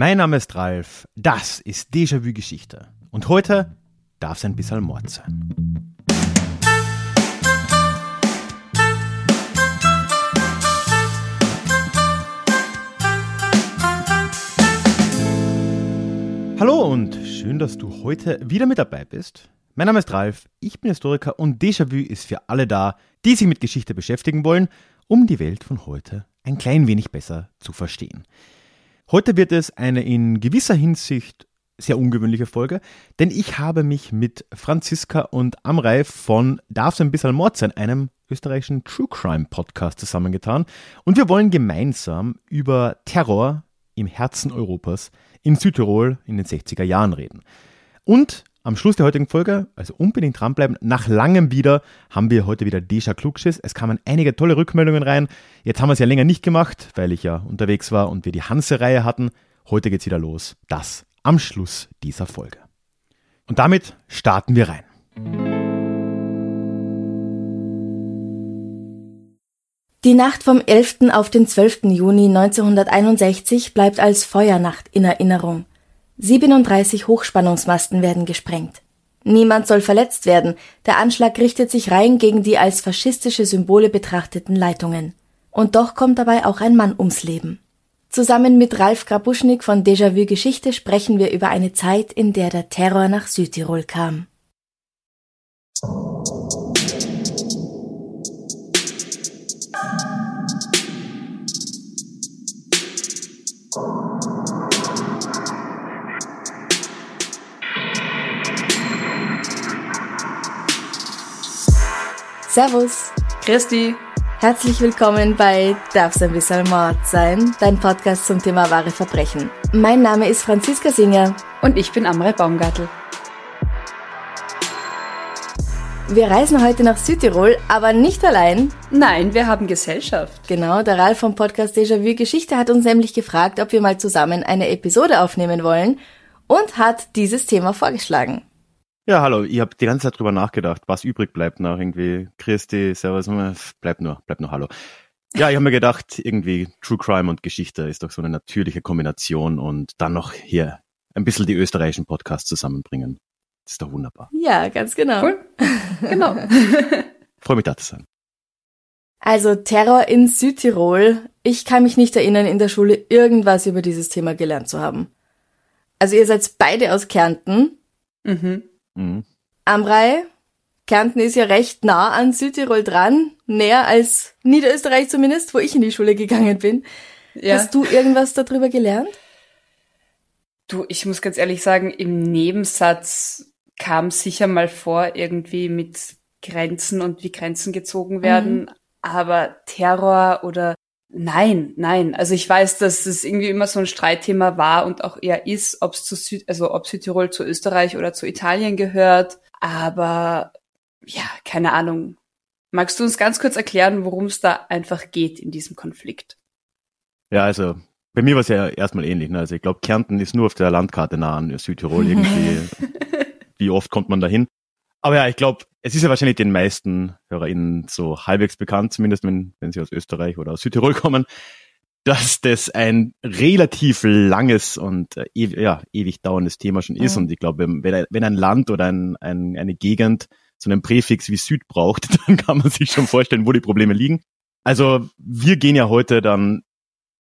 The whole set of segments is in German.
Mein Name ist Ralf, das ist Déjà-vu Geschichte. Und heute darf es ein bisschen Mord sein. Hallo und schön, dass du heute wieder mit dabei bist. Mein Name ist Ralf, ich bin Historiker und Déjà-vu ist für alle da, die sich mit Geschichte beschäftigen wollen, um die Welt von heute ein klein wenig besser zu verstehen. Heute wird es eine in gewisser Hinsicht sehr ungewöhnliche Folge, denn ich habe mich mit Franziska und Amrei von Darf's ein bisschen Mord sein, einem österreichischen True Crime Podcast zusammengetan und wir wollen gemeinsam über Terror im Herzen Europas in Südtirol in den 60er Jahren reden. Und am Schluss der heutigen Folge, also unbedingt dranbleiben, nach langem wieder haben wir heute wieder Deja Klugschiss. Es kamen einige tolle Rückmeldungen rein. Jetzt haben wir es ja länger nicht gemacht, weil ich ja unterwegs war und wir die Hanse-Reihe hatten. Heute geht's wieder los. Das am Schluss dieser Folge. Und damit starten wir rein. Die Nacht vom 11. auf den 12. Juni 1961 bleibt als Feuernacht in Erinnerung. 37 Hochspannungsmasten werden gesprengt. Niemand soll verletzt werden. Der Anschlag richtet sich rein gegen die als faschistische Symbole betrachteten Leitungen. Und doch kommt dabei auch ein Mann ums Leben. Zusammen mit Ralf Grabuschnik von Déjà-vu Geschichte sprechen wir über eine Zeit, in der der Terror nach Südtirol kam. Servus. Christi. Herzlich willkommen bei Darf's ein bisschen Mord sein, dein Podcast zum Thema wahre Verbrechen. Mein Name ist Franziska Singer. Und ich bin Amrei Baumgartel. Wir reisen heute nach Südtirol, aber nicht allein. Nein, wir haben Gesellschaft. Genau, der Ralf vom Podcast Déjà-vu Geschichte hat uns nämlich gefragt, ob wir mal zusammen eine Episode aufnehmen wollen und hat dieses Thema vorgeschlagen. Ja, hallo, ich habe die ganze Zeit drüber nachgedacht, was übrig bleibt nach irgendwie Christi, Servus, bleibt nur, bleibt nur Hallo. Ja, ich habe mir gedacht, irgendwie True Crime und Geschichte ist doch so eine natürliche Kombination und dann noch hier ein bisschen die österreichischen Podcasts zusammenbringen. Das ist doch wunderbar. Ja, ganz genau. Cool. Genau. Freue mich da zu sein. Also Terror in Südtirol. Ich kann mich nicht erinnern, in der Schule irgendwas über dieses Thema gelernt zu haben. Also ihr seid beide aus Kärnten. Mhm. Mhm. Amrei, Kärnten ist ja recht nah an Südtirol dran, näher als Niederösterreich zumindest, wo ich in die Schule gegangen bin. Ja. Hast du irgendwas darüber gelernt? Du, ich muss ganz ehrlich sagen, im Nebensatz kam sicher mal vor, irgendwie mit Grenzen und wie Grenzen gezogen werden. Mhm. Aber Terror oder Nein, nein. Also ich weiß, dass es irgendwie immer so ein Streitthema war und auch eher ist, ob es zu Süd, also ob Südtirol zu Österreich oder zu Italien gehört. Aber ja, keine Ahnung. Magst du uns ganz kurz erklären, worum es da einfach geht in diesem Konflikt? Ja, also bei mir war es ja erstmal ähnlich. Ne? Also ich glaube, Kärnten ist nur auf der Landkarte nah an Südtirol irgendwie. Wie oft kommt man dahin? Aber ja, ich glaube, es ist ja wahrscheinlich den meisten HörerInnen so halbwegs bekannt, zumindest wenn, wenn sie aus Österreich oder aus Südtirol kommen, dass das ein relativ langes und äh, ja, ewig dauerndes Thema schon ist. Mhm. Und ich glaube, wenn, wenn ein Land oder ein, ein, eine Gegend so einen Präfix wie Süd braucht, dann kann man sich schon vorstellen, wo die Probleme liegen. Also wir gehen ja heute dann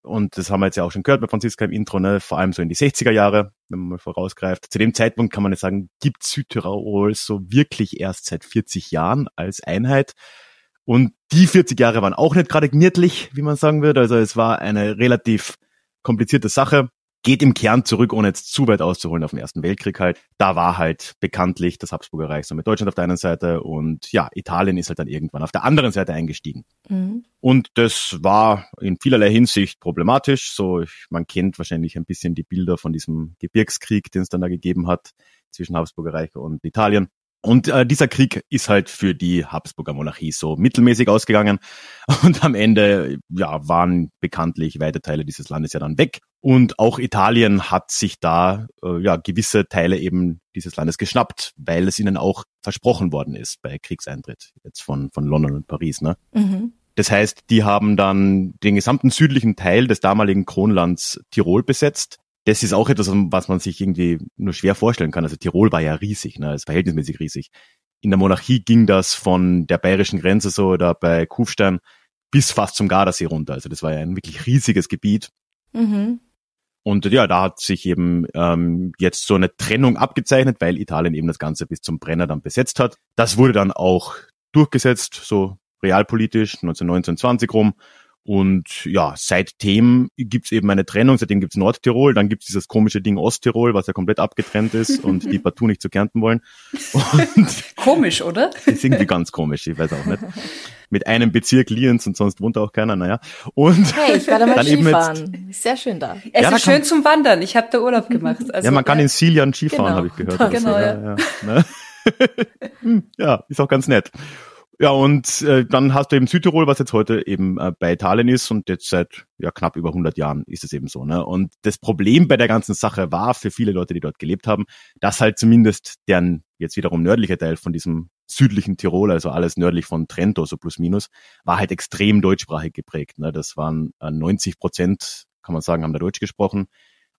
und das haben wir jetzt ja auch schon gehört bei Franziska im Intro, ne, vor allem so in die 60er Jahre, wenn man mal vorausgreift. Zu dem Zeitpunkt kann man jetzt sagen, gibt Südtirol so wirklich erst seit 40 Jahren als Einheit. Und die 40 Jahre waren auch nicht gerade gnirtlich, wie man sagen würde. Also es war eine relativ komplizierte Sache geht im Kern zurück, ohne jetzt zu weit auszuholen auf den Ersten Weltkrieg halt. Da war halt bekanntlich das Habsburger Reich so mit Deutschland auf der einen Seite und ja, Italien ist halt dann irgendwann auf der anderen Seite eingestiegen. Mhm. Und das war in vielerlei Hinsicht problematisch. So, ich, man kennt wahrscheinlich ein bisschen die Bilder von diesem Gebirgskrieg, den es dann da gegeben hat zwischen Habsburger Reich und Italien. Und äh, dieser Krieg ist halt für die Habsburger Monarchie so mittelmäßig ausgegangen. Und am Ende ja, waren bekanntlich weite Teile dieses Landes ja dann weg. Und auch Italien hat sich da äh, ja gewisse Teile eben dieses Landes geschnappt, weil es ihnen auch versprochen worden ist bei Kriegseintritt jetzt von, von London und Paris. Ne? Mhm. Das heißt, die haben dann den gesamten südlichen Teil des damaligen Kronlands Tirol besetzt das ist auch etwas, was man sich irgendwie nur schwer vorstellen kann. Also Tirol war ja riesig, ne, ist verhältnismäßig riesig. In der Monarchie ging das von der bayerischen Grenze so oder bei Kufstein bis fast zum Gardasee runter. Also das war ja ein wirklich riesiges Gebiet. Mhm. Und ja, da hat sich eben ähm, jetzt so eine Trennung abgezeichnet, weil Italien eben das Ganze bis zum Brenner dann besetzt hat. Das wurde dann auch durchgesetzt, so realpolitisch, 1919, 20 rum. Und ja, seitdem gibt's eben eine Trennung, seitdem gibt's Nordtirol, dann gibt's dieses komische Ding Osttirol, was ja komplett abgetrennt ist und die partout nicht zu Kärnten wollen. Und komisch, oder? ist irgendwie ganz komisch, ich weiß auch nicht. Mit einem Bezirk Lienz und sonst wohnt auch keiner, naja. Und hey, ich werde mal Skifahren. Ist sehr schön da. Es ja, ist schön zum Wandern. Ich habe da Urlaub gemacht. Also, ja, man kann in Silian Skifahren, genau. habe ich gehört. Genau, so. ja. Ja, ja. Ne? ja, ist auch ganz nett. Ja, und äh, dann hast du eben Südtirol, was jetzt heute eben äh, bei Italien ist und jetzt seit ja knapp über 100 Jahren ist es eben so. Ne? Und das Problem bei der ganzen Sache war für viele Leute, die dort gelebt haben, dass halt zumindest deren jetzt wiederum nördliche Teil von diesem südlichen Tirol, also alles nördlich von Trento, so plus minus, war halt extrem deutschsprachig geprägt. Ne? Das waren äh, 90 Prozent, kann man sagen, haben da Deutsch gesprochen.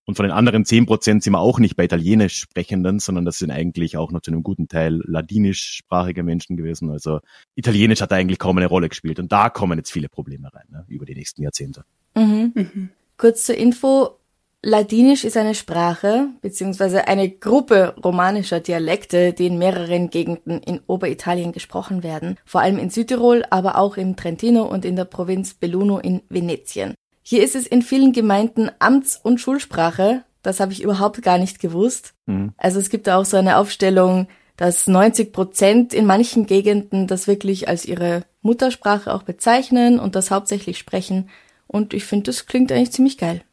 Und von den anderen zehn Prozent sind wir auch nicht bei Italienisch Sprechenden, sondern das sind eigentlich auch noch zu einem guten Teil ladinischsprachige Menschen gewesen. Also Italienisch hat eigentlich kaum eine Rolle gespielt. Und da kommen jetzt viele Probleme rein ne, über die nächsten Jahrzehnte. Mhm. Mhm. Kurz zur Info. Ladinisch ist eine Sprache beziehungsweise eine Gruppe romanischer Dialekte, die in mehreren Gegenden in Oberitalien gesprochen werden, vor allem in Südtirol, aber auch im Trentino und in der Provinz Belluno in Venetien. Hier ist es in vielen Gemeinden Amts- und Schulsprache. Das habe ich überhaupt gar nicht gewusst. Mhm. Also es gibt da auch so eine Aufstellung, dass 90 Prozent in manchen Gegenden das wirklich als ihre Muttersprache auch bezeichnen und das hauptsächlich sprechen. Und ich finde, das klingt eigentlich ziemlich geil.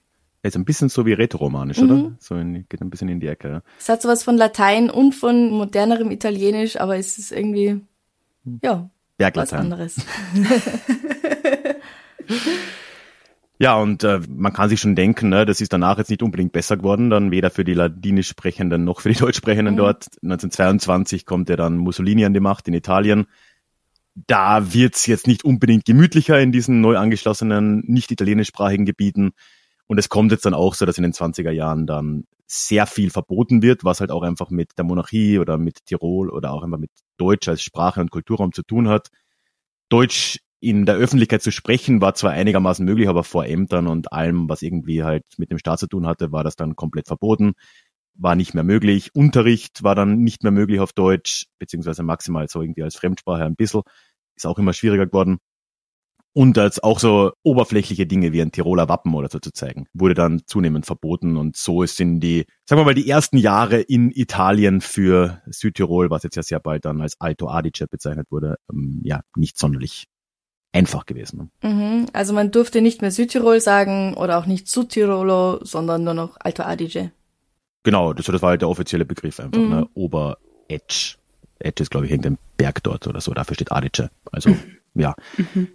Ist ein bisschen so wie Rätoromanisch, mhm. oder? So in, geht ein bisschen in die Ecke. Ja. Es hat sowas von Latein und von modernerem Italienisch, aber es ist irgendwie, hm. ja, was anderes. Ja, und äh, man kann sich schon denken, ne, das ist danach jetzt nicht unbedingt besser geworden, dann weder für die Ladinisch Sprechenden noch für die Deutschsprechenden mhm. dort. 1922 kommt ja dann Mussolini an die Macht in Italien. Da wird's jetzt nicht unbedingt gemütlicher in diesen neu angeschlossenen, nicht italienischsprachigen Gebieten. Und es kommt jetzt dann auch so, dass in den 20er Jahren dann sehr viel verboten wird, was halt auch einfach mit der Monarchie oder mit Tirol oder auch einfach mit Deutsch als Sprache und Kulturraum zu tun hat. Deutsch in der Öffentlichkeit zu sprechen war zwar einigermaßen möglich, aber vor Ämtern und allem, was irgendwie halt mit dem Staat zu tun hatte, war das dann komplett verboten, war nicht mehr möglich. Unterricht war dann nicht mehr möglich auf Deutsch, beziehungsweise maximal so irgendwie als Fremdsprache ein bisschen, ist auch immer schwieriger geworden. Und als auch so oberflächliche Dinge wie ein Tiroler Wappen oder so zu zeigen, wurde dann zunehmend verboten. Und so sind die, sagen wir mal, die ersten Jahre in Italien für Südtirol, was jetzt ja sehr bald dann als Alto Adige bezeichnet wurde, ähm, ja, nicht sonderlich einfach gewesen. Ne? Mhm, also man durfte nicht mehr Südtirol sagen oder auch nicht Südtirolo, sondern nur noch Alto Adige. Genau, das, das war halt der offizielle Begriff einfach, mhm. ne? Ober-Edge. Edge ist, glaube ich, irgendein Berg dort oder so, dafür steht Adige. Also, ja. Mhm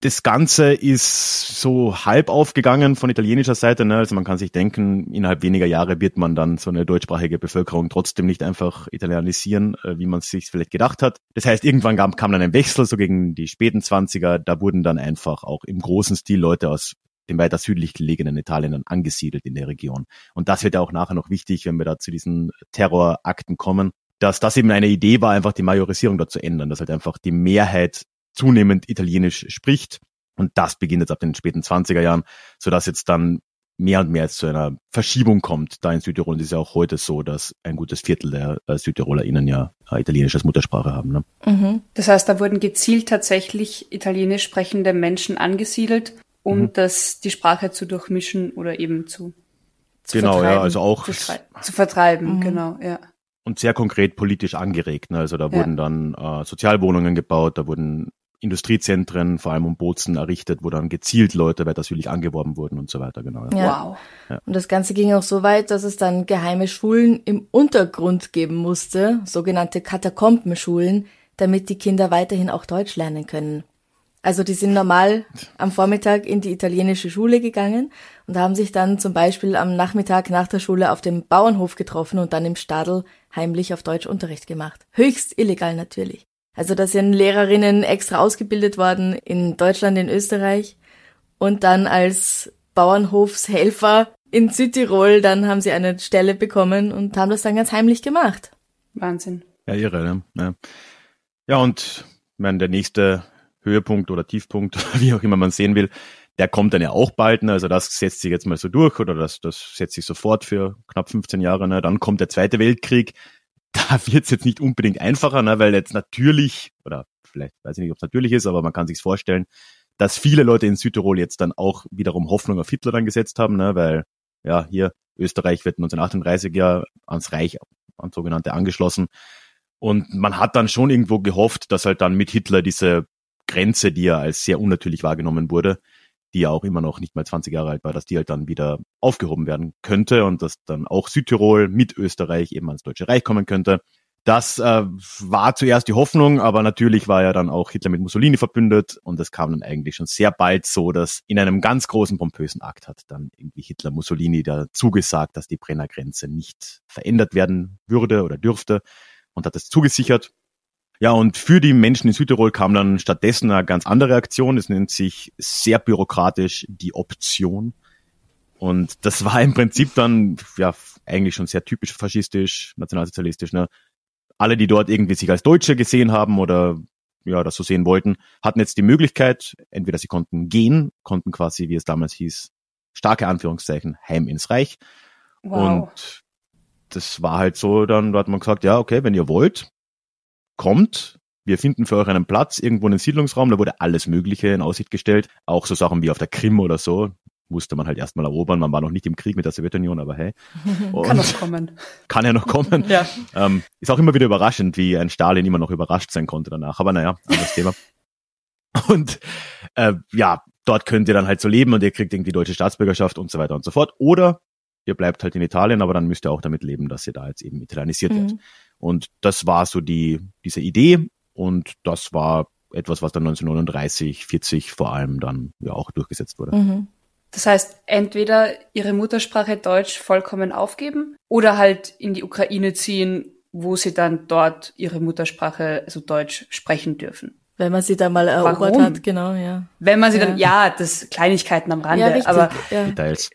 das Ganze ist so halb aufgegangen von italienischer Seite. Ne? Also man kann sich denken, innerhalb weniger Jahre wird man dann so eine deutschsprachige Bevölkerung trotzdem nicht einfach italienisieren, äh, wie man es sich vielleicht gedacht hat. Das heißt, irgendwann kam, kam dann ein Wechsel, so gegen die späten Zwanziger. Da wurden dann einfach auch im großen Stil Leute aus dem weiter südlich gelegenen Italien dann angesiedelt in der Region. Und das wird ja auch nachher noch wichtig, wenn wir da zu diesen Terrorakten kommen, dass das eben eine Idee war, einfach die Majorisierung dort zu ändern, dass halt einfach die Mehrheit zunehmend Italienisch spricht. Und das beginnt jetzt ab den späten 20er Jahren, sodass jetzt dann mehr und mehr zu einer Verschiebung kommt. Da in Südtirol und ist ja auch heute so, dass ein gutes Viertel der äh, SüdtirolerInnen ja äh, Italienisch als Muttersprache haben. Ne? Mhm. Das heißt, da wurden gezielt tatsächlich italienisch sprechende Menschen angesiedelt, um mhm. das, die Sprache zu durchmischen oder eben zu, zu genau, vertreiben. ja, also auch zu, zu vertreiben, mhm. genau, ja. Und sehr konkret politisch angeregt. Ne? Also da ja. wurden dann äh, Sozialwohnungen gebaut, da wurden Industriezentren, vor allem um Bozen errichtet, wo dann gezielt Leute weiter südlich angeworben wurden und so weiter, genau. Ja. Wow. Ja. Und das Ganze ging auch so weit, dass es dann geheime Schulen im Untergrund geben musste, sogenannte Katakombenschulen, damit die Kinder weiterhin auch Deutsch lernen können. Also die sind normal am Vormittag in die italienische Schule gegangen und haben sich dann zum Beispiel am Nachmittag nach der Schule auf dem Bauernhof getroffen und dann im Stadel heimlich auf Deutsch Unterricht gemacht. Höchst illegal natürlich. Also da sind Lehrerinnen extra ausgebildet worden in Deutschland, in Österreich und dann als Bauernhofshelfer in Südtirol, dann haben sie eine Stelle bekommen und haben das dann ganz heimlich gemacht. Wahnsinn. Ja, irre, ne? Ja, ja und ich meine, der nächste Höhepunkt oder Tiefpunkt, wie auch immer man sehen will, der kommt dann ja auch bald, ne? also das setzt sich jetzt mal so durch oder das, das setzt sich sofort für knapp 15 Jahre. Ne? Dann kommt der Zweite Weltkrieg, da wird es jetzt nicht unbedingt einfacher, ne? weil jetzt natürlich, oder vielleicht weiß ich nicht, ob es natürlich ist, aber man kann sich vorstellen, dass viele Leute in Südtirol jetzt dann auch wiederum Hoffnung auf Hitler dann gesetzt haben, ne? weil ja, hier Österreich wird 1938 ja ans Reich, ans sogenannte angeschlossen. Und man hat dann schon irgendwo gehofft, dass halt dann mit Hitler diese Grenze, die ja als sehr unnatürlich wahrgenommen wurde, die ja auch immer noch nicht mal 20 Jahre alt war, dass die halt dann wieder aufgehoben werden könnte und dass dann auch Südtirol mit Österreich eben ans Deutsche Reich kommen könnte. Das äh, war zuerst die Hoffnung, aber natürlich war ja dann auch Hitler mit Mussolini verbündet und es kam dann eigentlich schon sehr bald so, dass in einem ganz großen pompösen Akt hat dann irgendwie Hitler Mussolini da zugesagt, dass die Brenner Grenze nicht verändert werden würde oder dürfte und hat es zugesichert. Ja, und für die Menschen in Südtirol kam dann stattdessen eine ganz andere Aktion. Es nennt sich sehr bürokratisch die Option. Und das war im Prinzip dann, ja, eigentlich schon sehr typisch faschistisch, nationalsozialistisch, ne? Alle, die dort irgendwie sich als Deutsche gesehen haben oder ja, das so sehen wollten, hatten jetzt die Möglichkeit, entweder sie konnten gehen, konnten quasi, wie es damals hieß, starke Anführungszeichen, heim ins Reich. Wow. Und das war halt so, dann da hat man gesagt, ja, okay, wenn ihr wollt, kommt, wir finden für euch einen Platz irgendwo in einem Siedlungsraum, da wurde alles Mögliche in Aussicht gestellt, auch so Sachen wie auf der Krim oder so, musste man halt erstmal erobern, man war noch nicht im Krieg mit der Sowjetunion, aber hey. kann noch kommen. Kann ja noch kommen. ja. Ähm, ist auch immer wieder überraschend, wie ein Stalin immer noch überrascht sein konnte danach, aber naja, anderes Thema. Und äh, ja, dort könnt ihr dann halt so leben und ihr kriegt irgendwie deutsche Staatsbürgerschaft und so weiter und so fort. Oder ihr bleibt halt in Italien, aber dann müsst ihr auch damit leben, dass ihr da jetzt eben italienisiert mhm. wird. Und das war so die, diese Idee und das war etwas, was dann 1939, 40 vor allem dann ja auch durchgesetzt wurde. Mhm. Das heißt, entweder ihre Muttersprache Deutsch vollkommen aufgeben oder halt in die Ukraine ziehen, wo sie dann dort ihre Muttersprache, also Deutsch, sprechen dürfen. Wenn man sie da mal erobert Warum? hat, genau, ja. Wenn man sie ja. dann, ja, das Kleinigkeiten am Rande, ja, richtig, aber ja. Details.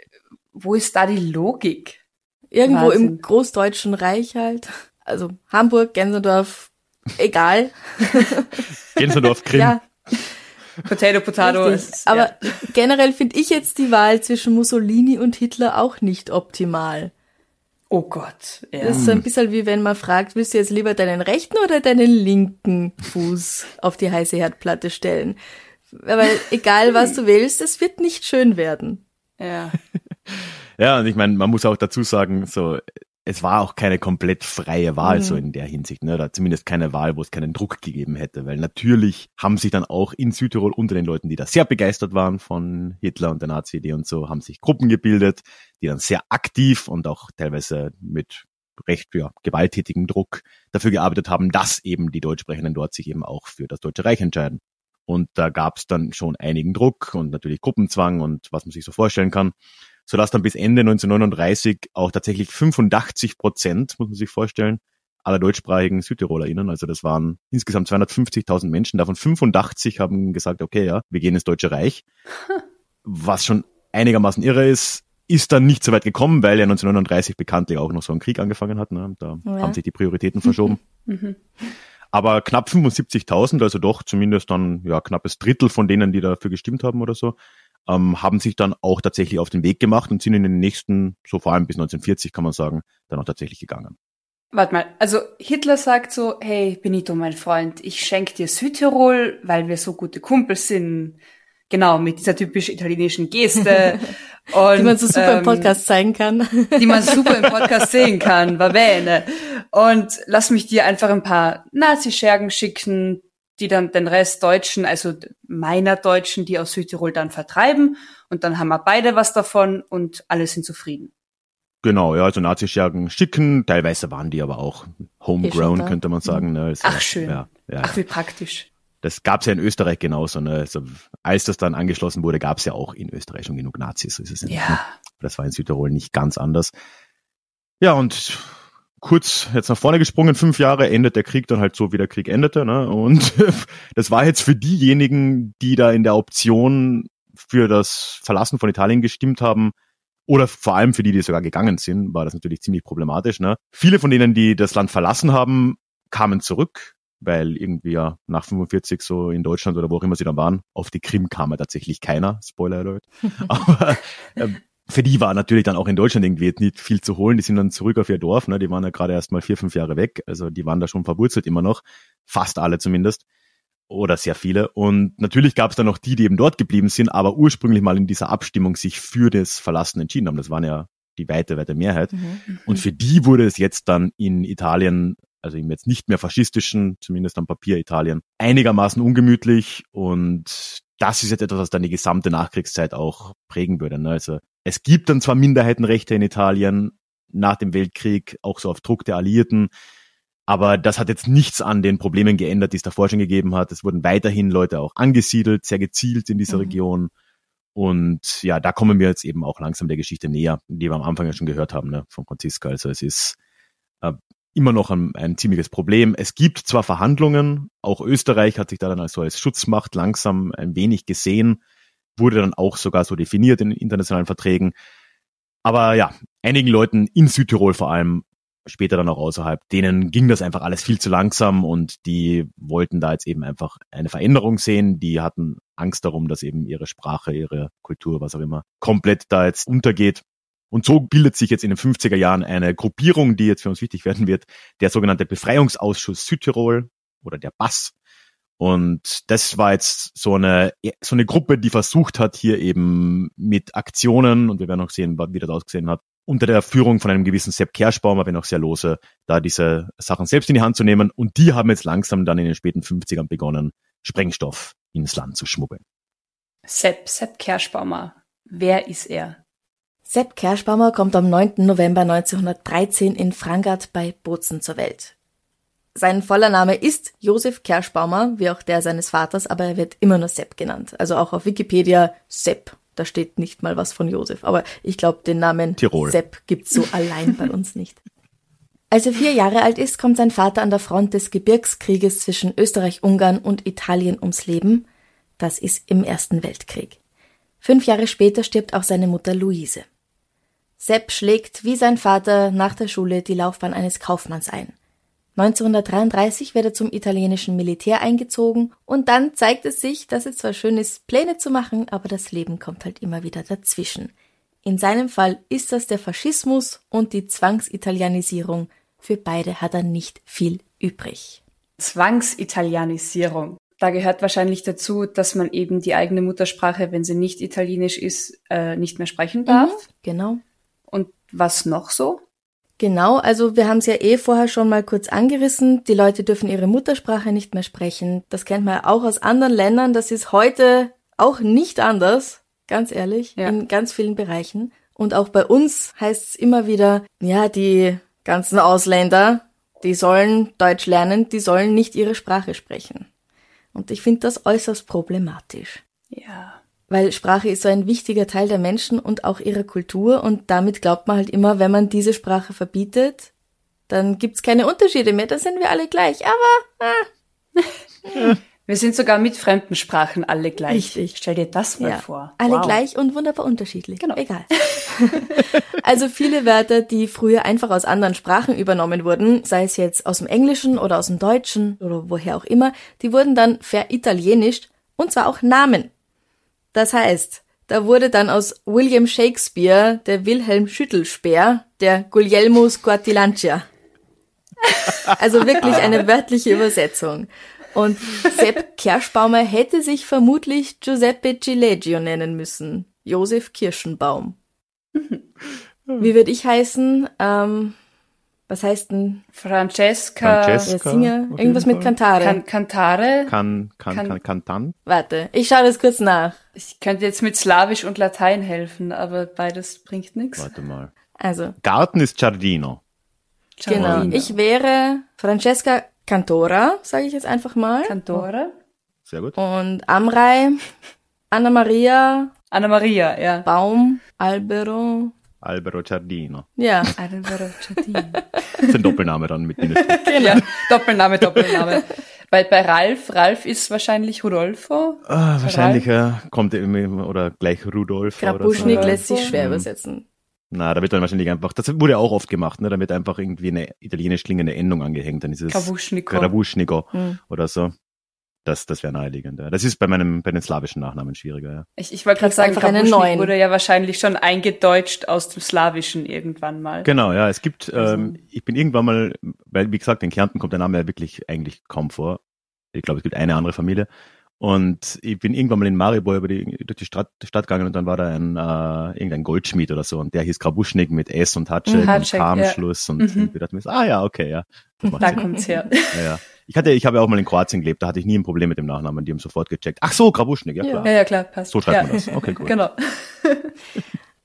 Wo ist da die Logik? Irgendwo Wahnsinn. im Großdeutschen Reich halt. Also Hamburg, Gänsendorf, egal. Gänsendorf, Krim. Ja. Potato, Potato. Ist, Aber ja. generell finde ich jetzt die Wahl zwischen Mussolini und Hitler auch nicht optimal. Oh Gott. Ja. Das ist so ein bisschen wie wenn man fragt, willst du jetzt lieber deinen rechten oder deinen linken Fuß auf die heiße Herdplatte stellen? Weil egal was du willst, es wird nicht schön werden. Ja. Ja, und ich meine, man muss auch dazu sagen, so es war auch keine komplett freie Wahl mhm. so in der Hinsicht, ne? Oder zumindest keine Wahl, wo es keinen Druck gegeben hätte, weil natürlich haben sich dann auch in Südtirol unter den Leuten, die da sehr begeistert waren von Hitler und der Nazi-Idee und so, haben sich Gruppen gebildet, die dann sehr aktiv und auch teilweise mit recht ja, gewalttätigem Druck dafür gearbeitet haben, dass eben die Deutschsprechenden dort sich eben auch für das Deutsche Reich entscheiden. Und da gab es dann schon einigen Druck und natürlich Gruppenzwang und was man sich so vorstellen kann sodass dann bis Ende 1939 auch tatsächlich 85 Prozent, muss man sich vorstellen, aller deutschsprachigen SüdtirolerInnen, also das waren insgesamt 250.000 Menschen, davon 85 haben gesagt, okay, ja, wir gehen ins Deutsche Reich. Was schon einigermaßen irre ist, ist dann nicht so weit gekommen, weil ja 1939 bekanntlich auch noch so ein Krieg angefangen hat. Ne? Da ja. haben sich die Prioritäten verschoben. Mhm. Aber knapp 75.000, also doch zumindest dann ja knappes Drittel von denen, die dafür gestimmt haben oder so, ähm, haben sich dann auch tatsächlich auf den Weg gemacht und sind in den nächsten, so vor allem bis 1940 kann man sagen, dann auch tatsächlich gegangen. Warte mal, also Hitler sagt so, hey Benito, mein Freund, ich schenke dir Südtirol, weil wir so gute Kumpels sind. Genau, mit dieser typisch italienischen Geste. Und, die man so super ähm, im Podcast zeigen kann. die man super im Podcast sehen kann, va bene. Und lass mich dir einfach ein paar Nazi-Schergen schicken, die dann den Rest Deutschen, also meiner Deutschen, die aus Südtirol dann vertreiben. Und dann haben wir beide was davon und alle sind zufrieden. Genau, ja, also Nazischergen schicken, teilweise waren die aber auch homegrown, könnte man sagen. Ne? Also, Ach, schön. Ja, ja, Ach, wie praktisch. Das gab's ja in Österreich genauso. Ne? Also, als das dann angeschlossen wurde, gab's ja auch in Österreich schon genug Nazis. So ist es ja. Nicht, ne? Das war in Südtirol nicht ganz anders. Ja, und kurz jetzt nach vorne gesprungen, fünf Jahre endet der Krieg dann halt so, wie der Krieg endete. Ne? Und das war jetzt für diejenigen, die da in der Option für das Verlassen von Italien gestimmt haben, oder vor allem für die, die sogar gegangen sind, war das natürlich ziemlich problematisch. Ne? Viele von denen, die das Land verlassen haben, kamen zurück, weil irgendwie ja nach 45 so in Deutschland oder wo auch immer sie dann waren, auf die Krim kam ja tatsächlich keiner, Spoiler Alert. Aber äh, für die war natürlich dann auch in Deutschland irgendwie jetzt nicht viel zu holen. Die sind dann zurück auf ihr Dorf, ne? die waren ja gerade erst mal vier, fünf Jahre weg, also die waren da schon verwurzelt immer noch, fast alle zumindest oder sehr viele. Und natürlich gab es dann noch die, die eben dort geblieben sind, aber ursprünglich mal in dieser Abstimmung sich für das Verlassen entschieden haben. Das waren ja die weite, weite Mehrheit. Mhm. Und für die wurde es jetzt dann in Italien, also im jetzt nicht mehr faschistischen, zumindest am Papier Italien, einigermaßen ungemütlich. Und das ist jetzt etwas, was dann die gesamte Nachkriegszeit auch prägen würde. Ne? Also es gibt dann zwar Minderheitenrechte in Italien nach dem Weltkrieg, auch so auf Druck der Alliierten. Aber das hat jetzt nichts an den Problemen geändert, die es davor schon gegeben hat. Es wurden weiterhin Leute auch angesiedelt, sehr gezielt in dieser mhm. Region. Und ja, da kommen wir jetzt eben auch langsam der Geschichte näher, die wir am Anfang ja schon gehört haben, ne, von Franziska. Also es ist äh, immer noch ein, ein ziemliches Problem. Es gibt zwar Verhandlungen, auch Österreich hat sich da dann als so als Schutzmacht langsam ein wenig gesehen, wurde dann auch sogar so definiert in internationalen Verträgen. Aber ja, einigen Leuten in Südtirol vor allem später dann auch außerhalb, denen ging das einfach alles viel zu langsam und die wollten da jetzt eben einfach eine Veränderung sehen. Die hatten Angst darum, dass eben ihre Sprache, ihre Kultur, was auch immer, komplett da jetzt untergeht. Und so bildet sich jetzt in den 50er Jahren eine Gruppierung, die jetzt für uns wichtig werden wird, der sogenannte Befreiungsausschuss Südtirol oder der BAS. Und das war jetzt so eine, so eine Gruppe, die versucht hat, hier eben mit Aktionen, und wir werden auch sehen, wie das ausgesehen hat, unter der Führung von einem gewissen Sepp Kerschbaumer, wenn auch sehr lose, da diese Sachen selbst in die Hand zu nehmen. Und die haben jetzt langsam dann in den späten 50ern begonnen, Sprengstoff ins Land zu schmuggeln. Sepp, Sepp Kerschbaumer. Wer ist er? Sepp Kerschbaumer kommt am 9. November 1913 in Frangart bei Bozen zur Welt. Sein voller Name ist Josef Kerschbaumer, wie auch der seines Vaters, aber er wird immer nur Sepp genannt. Also auch auf Wikipedia Sepp da steht nicht mal was von Josef. Aber ich glaube, den Namen Tirol. Sepp gibt's so allein bei uns nicht. Als er vier Jahre alt ist, kommt sein Vater an der Front des Gebirgskrieges zwischen Österreich-Ungarn und Italien ums Leben. Das ist im Ersten Weltkrieg. Fünf Jahre später stirbt auch seine Mutter Luise. Sepp schlägt wie sein Vater nach der Schule die Laufbahn eines Kaufmanns ein. 1933 wird er zum italienischen Militär eingezogen und dann zeigt es sich, dass es zwar schön ist, Pläne zu machen, aber das Leben kommt halt immer wieder dazwischen. In seinem Fall ist das der Faschismus und die Zwangsitalianisierung. Für beide hat er nicht viel übrig. Zwangsitalianisierung. Da gehört wahrscheinlich dazu, dass man eben die eigene Muttersprache, wenn sie nicht italienisch ist, äh, nicht mehr sprechen darf. Mhm, genau. Was noch so? Genau, also wir haben es ja eh vorher schon mal kurz angerissen. Die Leute dürfen ihre Muttersprache nicht mehr sprechen. Das kennt man ja auch aus anderen Ländern. Das ist heute auch nicht anders, ganz ehrlich, ja. in ganz vielen Bereichen. Und auch bei uns heißt es immer wieder, ja, die ganzen Ausländer, die sollen Deutsch lernen, die sollen nicht ihre Sprache sprechen. Und ich finde das äußerst problematisch. Ja weil Sprache ist so ein wichtiger Teil der Menschen und auch ihrer Kultur und damit glaubt man halt immer, wenn man diese Sprache verbietet, dann gibt's keine Unterschiede mehr, da sind wir alle gleich. Aber ah. wir sind sogar mit fremden Sprachen alle gleich. Richtig. Stell dir das mal ja. vor. Alle wow. gleich und wunderbar unterschiedlich. Genau. Egal. also viele Wörter, die früher einfach aus anderen Sprachen übernommen wurden, sei es jetzt aus dem Englischen oder aus dem Deutschen oder woher auch immer, die wurden dann veritalienisch und zwar auch Namen. Das heißt, da wurde dann aus William Shakespeare der Wilhelm Schüttelspeer, der Guglielmo Squartilancia. Also wirklich eine wörtliche Übersetzung. Und Sepp Kerschbaumer hätte sich vermutlich Giuseppe Gileggio nennen müssen. Josef Kirschenbaum. Wie würde ich heißen? Ähm, was heißt denn? Francesca. Francesca Singer. Irgendwas mit Cantare. Can, cantare. Can, can, can, cantan. Warte, ich schaue das kurz nach. Ich könnte jetzt mit Slawisch und Latein helfen, aber beides bringt nichts. Warte mal. Also. Garten ist Giardino. Genau. Ich wäre Francesca Cantora, sage ich jetzt einfach mal. Cantora. Sehr gut. Und Amrei, Anna Maria. Anna Maria, ja. Baum, Albero. Albero Giardino. Ja. Albero Giardino. Das ist ein Doppelname dann mit Genau. Ja, Doppelname, Doppelname. Bei, bei Ralf, Ralf ist wahrscheinlich Rudolfo. Ah, wahrscheinlich, ja. Kommt immer oder gleich Rudolfo. Grabuschnik so. lässt sich schwer übersetzen. Na, da wird dann wahrscheinlich einfach, das wurde auch oft gemacht, ne? Da wird einfach irgendwie eine italienisch klingende Endung angehängt, dann ist es Kavuschniko. Karabuschniko Hm. oder so. Das, das wäre naheliegend. Ja. Das ist bei meinem, bei den slawischen Nachnamen schwieriger, ja. Ich, ich wollte gerade sagen, einen neuen. wurde ja wahrscheinlich schon eingedeutscht aus dem Slawischen irgendwann mal. Genau, ja. Es gibt, Also- ähm, ich bin irgendwann mal, weil wie gesagt, in Kärnten kommt der Name ja wirklich eigentlich kaum vor. Ich glaube, es gibt eine andere Familie. Und ich bin irgendwann mal in Maribor über die, durch die Stadt, die Stadt gegangen und dann war da ein, äh, irgendein Goldschmied oder so und der hieß Krabuschnik mit S und Hatschek Mhm, und K am ja. Schluss und Mhm. irgendwie dachte ich mir so, ah ja, okay, ja. Da Sinn. kommt's her. Ja, ja. Ich hatte, ich habe ja auch mal in Kroatien gelebt, da hatte ich nie ein Problem mit dem Nachnamen, die haben sofort gecheckt. Ach so, Krabuschnik, ja Ja. klar. Ja, ja, klar, passt. So schreibt ja. man das. Okay, cool. Genau.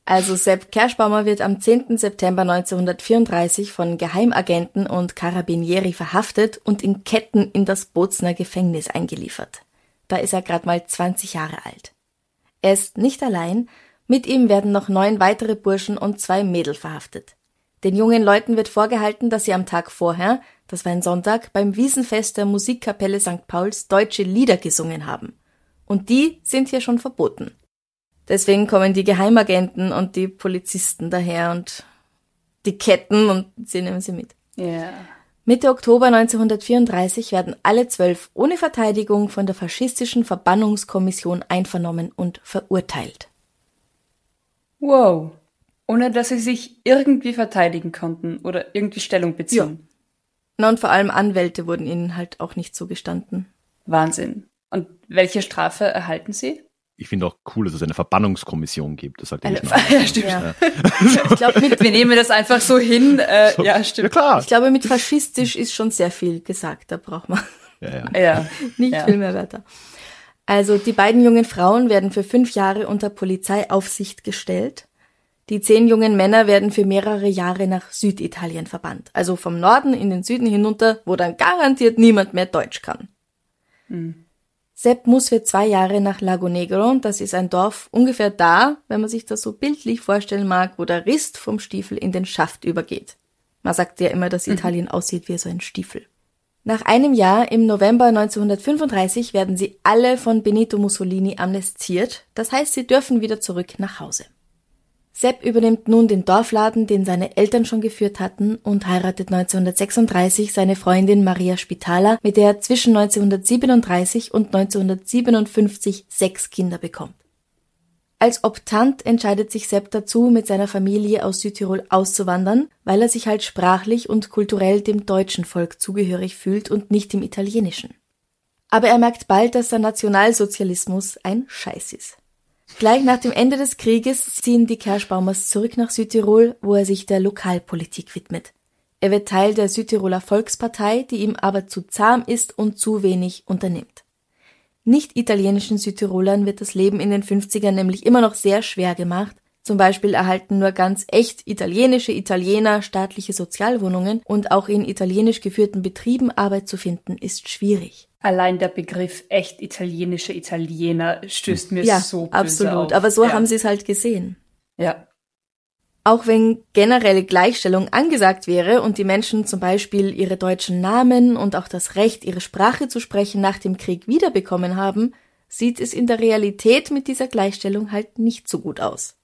Also Sepp Kerschbaumer wird am 10. September 1934 von Geheimagenten und Carabinieri verhaftet und in Ketten in das Bozner Gefängnis eingeliefert. Da ist er gerade mal 20 Jahre alt. Er ist nicht allein, mit ihm werden noch neun weitere Burschen und zwei Mädel verhaftet. Den jungen Leuten wird vorgehalten, dass sie am Tag vorher, das war ein Sonntag, beim Wiesenfest der Musikkapelle St. Pauls deutsche Lieder gesungen haben. Und die sind hier schon verboten. Deswegen kommen die Geheimagenten und die Polizisten daher und die Ketten und sie nehmen sie mit. Ja. Mitte Oktober 1934 werden alle zwölf ohne Verteidigung von der faschistischen Verbannungskommission einvernommen und verurteilt. Wow. Ohne dass sie sich irgendwie verteidigen konnten oder irgendwie Stellung beziehen. Na und vor allem Anwälte wurden ihnen halt auch nicht zugestanden. Wahnsinn. Und welche Strafe erhalten sie? Ich finde auch cool, dass es eine Verbannungskommission gibt. Das sagt ja Eine, ja, stimmt. Ja. Ich glaube, mit, Wir nehmen das einfach so hin. Äh, ja, Ja stimmt. klar. ich glaube, mit faschistisch ist schon sehr viel gesagt. Da braucht man Ja, ja. Ja. nicht Ja. viel mehr Wörter. Also die beiden jungen Frauen werden für fünf Jahre unter Polizeiaufsicht gestellt. Die zehn jungen Männer werden für mehrere Jahre nach Süditalien verbannt. Also vom Norden in den Süden hinunter, wo dann garantiert niemand mehr Deutsch kann. Sepp muss für zwei Jahre nach Lago Negro. Das ist ein Dorf ungefähr da, wenn man sich das so bildlich vorstellen mag, wo der Rist vom Stiefel in den Schaft übergeht. Man sagt ja immer, dass Italien aussieht wie so ein Stiefel. Nach einem Jahr, im November 1935, werden sie alle von Benito Mussolini amnestiert. Das heißt, sie dürfen wieder zurück nach Hause. Sepp übernimmt nun den Dorfladen, den seine Eltern schon geführt hatten, und heiratet 1936 seine Freundin Maria Spitaler, mit der er zwischen 1937 und 1957 sechs Kinder bekommt. Als Optant entscheidet sich Sepp dazu, mit seiner Familie aus Südtirol auszuwandern, weil er sich halt sprachlich und kulturell dem deutschen Volk zugehörig fühlt und nicht dem italienischen. Aber er merkt bald, dass der Nationalsozialismus ein Scheiß ist. Gleich nach dem Ende des Krieges ziehen die Kerschbaumers zurück nach Südtirol, wo er sich der Lokalpolitik widmet. Er wird Teil der Südtiroler Volkspartei, die ihm aber zu zahm ist und zu wenig unternimmt. Nicht-italienischen Südtirolern wird das Leben in den 50ern nämlich immer noch sehr schwer gemacht. Zum Beispiel erhalten nur ganz echt italienische Italiener staatliche Sozialwohnungen und auch in italienisch geführten Betrieben Arbeit zu finden ist schwierig. Allein der Begriff echt italienische Italiener stößt mir ja, so böse absolut. auf. Aber so ja. haben sie es halt gesehen. Ja. Auch wenn generelle Gleichstellung angesagt wäre und die Menschen zum Beispiel ihre deutschen Namen und auch das Recht, ihre Sprache zu sprechen, nach dem Krieg wiederbekommen haben, sieht es in der Realität mit dieser Gleichstellung halt nicht so gut aus.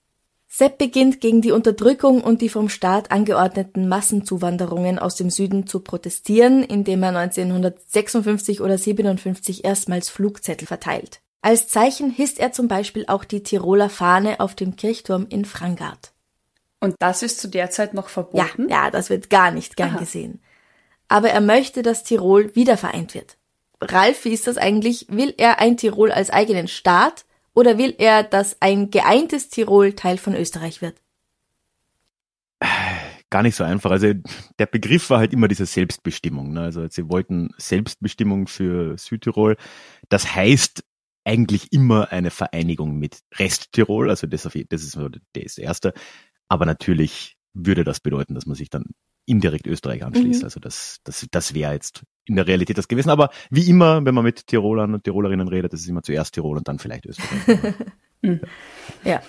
Sepp beginnt gegen die Unterdrückung und die vom Staat angeordneten Massenzuwanderungen aus dem Süden zu protestieren, indem er 1956 oder 57 erstmals Flugzettel verteilt. Als Zeichen hisst er zum Beispiel auch die Tiroler Fahne auf dem Kirchturm in Frangart. Und das ist zu der Zeit noch Ja, verboten? ja, das wird gar nicht gern Aha. gesehen. Aber er möchte, dass Tirol wieder vereint wird. Ralf, wie ist das eigentlich? Will er ein Tirol als eigenen Staat oder will er, dass ein geeintes Tirol Teil von Österreich wird? gar nicht so einfach. Also der Begriff war halt immer diese Selbstbestimmung. Ne? Also sie wollten Selbstbestimmung für Südtirol. Das heißt eigentlich immer eine Vereinigung mit Resttirol. Also das, das ist das Erste. Aber natürlich würde das bedeuten, dass man sich dann indirekt Österreich anschließt. Mhm. Also das, das, das wäre jetzt in der Realität das gewesen. Aber wie immer, wenn man mit Tirolern und Tirolerinnen redet, das ist immer zuerst Tirol und dann vielleicht Österreich. Ja.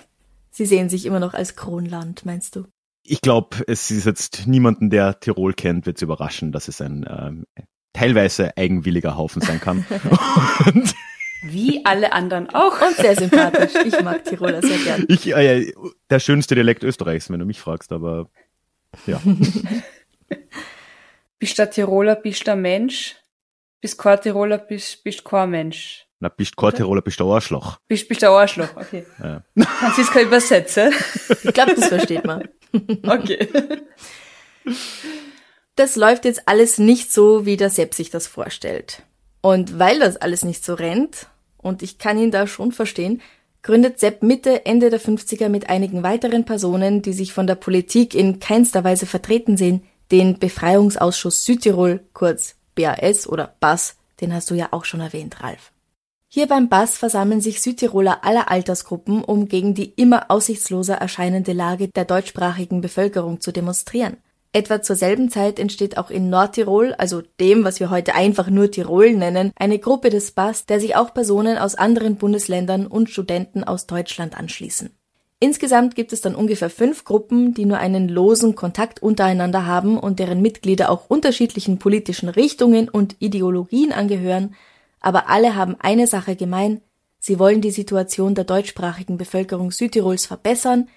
Sie sehen sich immer noch als Kronland, meinst du? ich glaube, es ist jetzt niemanden, der Tirol kennt, wird es überraschen, dass es ein ähm, teilweise eigenwilliger Haufen sein kann. Und Wie alle anderen auch. Und sehr sympathisch. Ich mag Tiroler sehr gern. Ich, äh, der schönste Dialekt Österreichs, wenn du mich fragst, aber ja. bist du Tiroler, bist du ein Mensch? Bist kein Tiroler, bist, bist kein Mensch. Na, bist kein Tiroler, bist du ein Arschloch. Bist, bist du ein Arschloch, okay. Ja. Kannst du es kein übersetzen? Ich glaube, das versteht man. Okay. Das läuft jetzt alles nicht so, wie der Sepp sich das vorstellt. Und weil das alles nicht so rennt, und ich kann ihn da schon verstehen, gründet Sepp Mitte, Ende der 50er mit einigen weiteren Personen, die sich von der Politik in keinster Weise vertreten sehen, den Befreiungsausschuss Südtirol, kurz BAS oder BAS, den hast du ja auch schon erwähnt, Ralf. Hier beim BAS versammeln sich Südtiroler aller Altersgruppen, um gegen die immer aussichtsloser erscheinende Lage der deutschsprachigen Bevölkerung zu demonstrieren. Etwa zur selben Zeit entsteht auch in Nordtirol, also dem, was wir heute einfach nur Tirol nennen, eine Gruppe des BAS, der sich auch Personen aus anderen Bundesländern und Studenten aus Deutschland anschließen. Insgesamt gibt es dann ungefähr fünf Gruppen, die nur einen losen Kontakt untereinander haben und deren Mitglieder auch unterschiedlichen politischen Richtungen und Ideologien angehören, aber alle haben eine Sache gemein, sie wollen die Situation der deutschsprachigen Bevölkerung Südtirols verbessern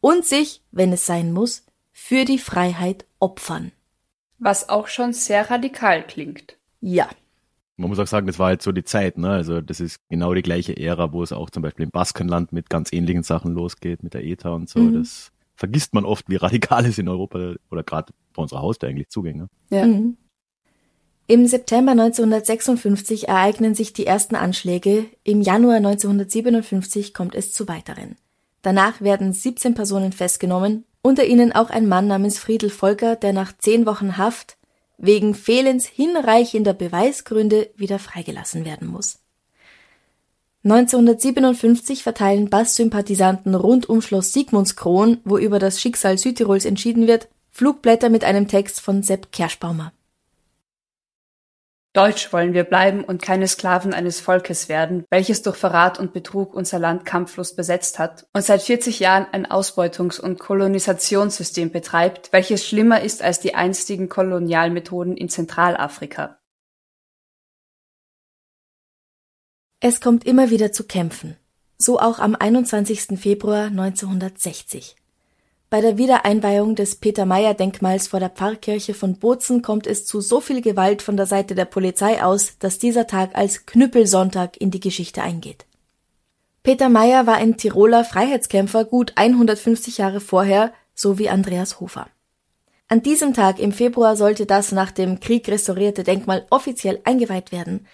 und sich, wenn es sein muss, für die Freiheit opfern. Was auch schon sehr radikal klingt. Ja. Man muss auch sagen, das war halt so die Zeit, ne? Also das ist genau die gleiche Ära, wo es auch zum Beispiel im Baskenland mit ganz ähnlichen Sachen losgeht, mit der ETA und so. Mhm. Das vergisst man oft, wie radikal es in Europa oder gerade vor unserer Haustür eigentlich zuging. Ne? Ja. Mhm. Im September 1956 ereignen sich die ersten Anschläge, im Januar 1957 kommt es zu weiteren. Danach werden 17 Personen festgenommen unter ihnen auch ein Mann namens Friedel Volker, der nach zehn Wochen Haft wegen Fehlens hinreichender Beweisgründe wieder freigelassen werden muss. 1957 verteilen Bass-Sympathisanten rund um Schloss Sigmundskron, wo über das Schicksal Südtirols entschieden wird, Flugblätter mit einem Text von Sepp Kerschbaumer. Deutsch wollen wir bleiben und keine Sklaven eines Volkes werden, welches durch Verrat und Betrug unser Land kampflos besetzt hat und seit 40 Jahren ein Ausbeutungs- und Kolonisationssystem betreibt, welches schlimmer ist als die einstigen Kolonialmethoden in Zentralafrika. Es kommt immer wieder zu Kämpfen, so auch am 21. Februar 1960. Bei der Wiedereinweihung des Peter-Meyer-Denkmals vor der Pfarrkirche von Bozen kommt es zu so viel Gewalt von der Seite der Polizei aus, dass dieser Tag als Knüppelsonntag in die Geschichte eingeht. Peter Meyer war ein Tiroler Freiheitskämpfer gut 150 Jahre vorher, so wie Andreas Hofer. An diesem Tag im Februar sollte das nach dem Krieg restaurierte Denkmal offiziell eingeweiht werden.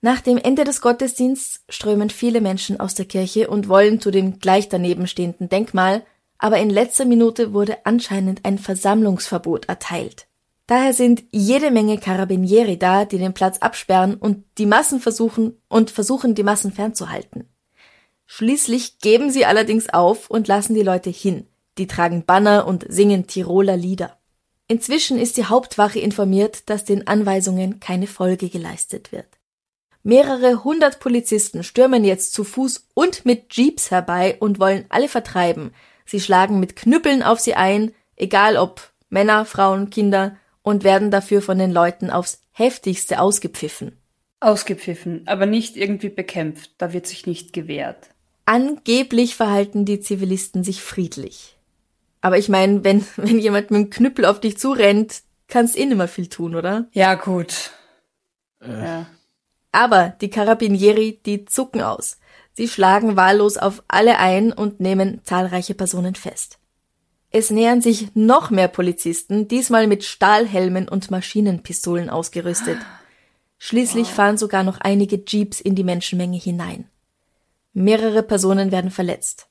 Nach dem Ende des Gottesdienstes strömen viele Menschen aus der Kirche und wollen zu dem gleich daneben stehenden Denkmal, aber in letzter Minute wurde anscheinend ein Versammlungsverbot erteilt. Daher sind jede Menge Carabinieri da, die den Platz absperren und die Massen versuchen und versuchen, die Massen fernzuhalten. Schließlich geben sie allerdings auf und lassen die Leute hin. Die tragen Banner und singen Tiroler Lieder. Inzwischen ist die Hauptwache informiert, dass den Anweisungen keine Folge geleistet wird. Mehrere hundert Polizisten stürmen jetzt zu Fuß und mit Jeeps herbei und wollen alle vertreiben, Sie schlagen mit Knüppeln auf sie ein, egal ob Männer, Frauen, Kinder, und werden dafür von den Leuten aufs heftigste ausgepfiffen. Ausgepfiffen, aber nicht irgendwie bekämpft, da wird sich nicht gewehrt. Angeblich verhalten die Zivilisten sich friedlich. Aber ich meine, wenn, wenn jemand mit dem Knüppel auf dich zurennt, kannst eh nimmer viel tun, oder? Ja, gut. Äh. Ja. Aber die Carabinieri, die zucken aus. Sie schlagen wahllos auf alle ein und nehmen zahlreiche Personen fest. Es nähern sich noch mehr Polizisten, diesmal mit Stahlhelmen und Maschinenpistolen ausgerüstet. Schließlich fahren sogar noch einige Jeeps in die Menschenmenge hinein. Mehrere Personen werden verletzt.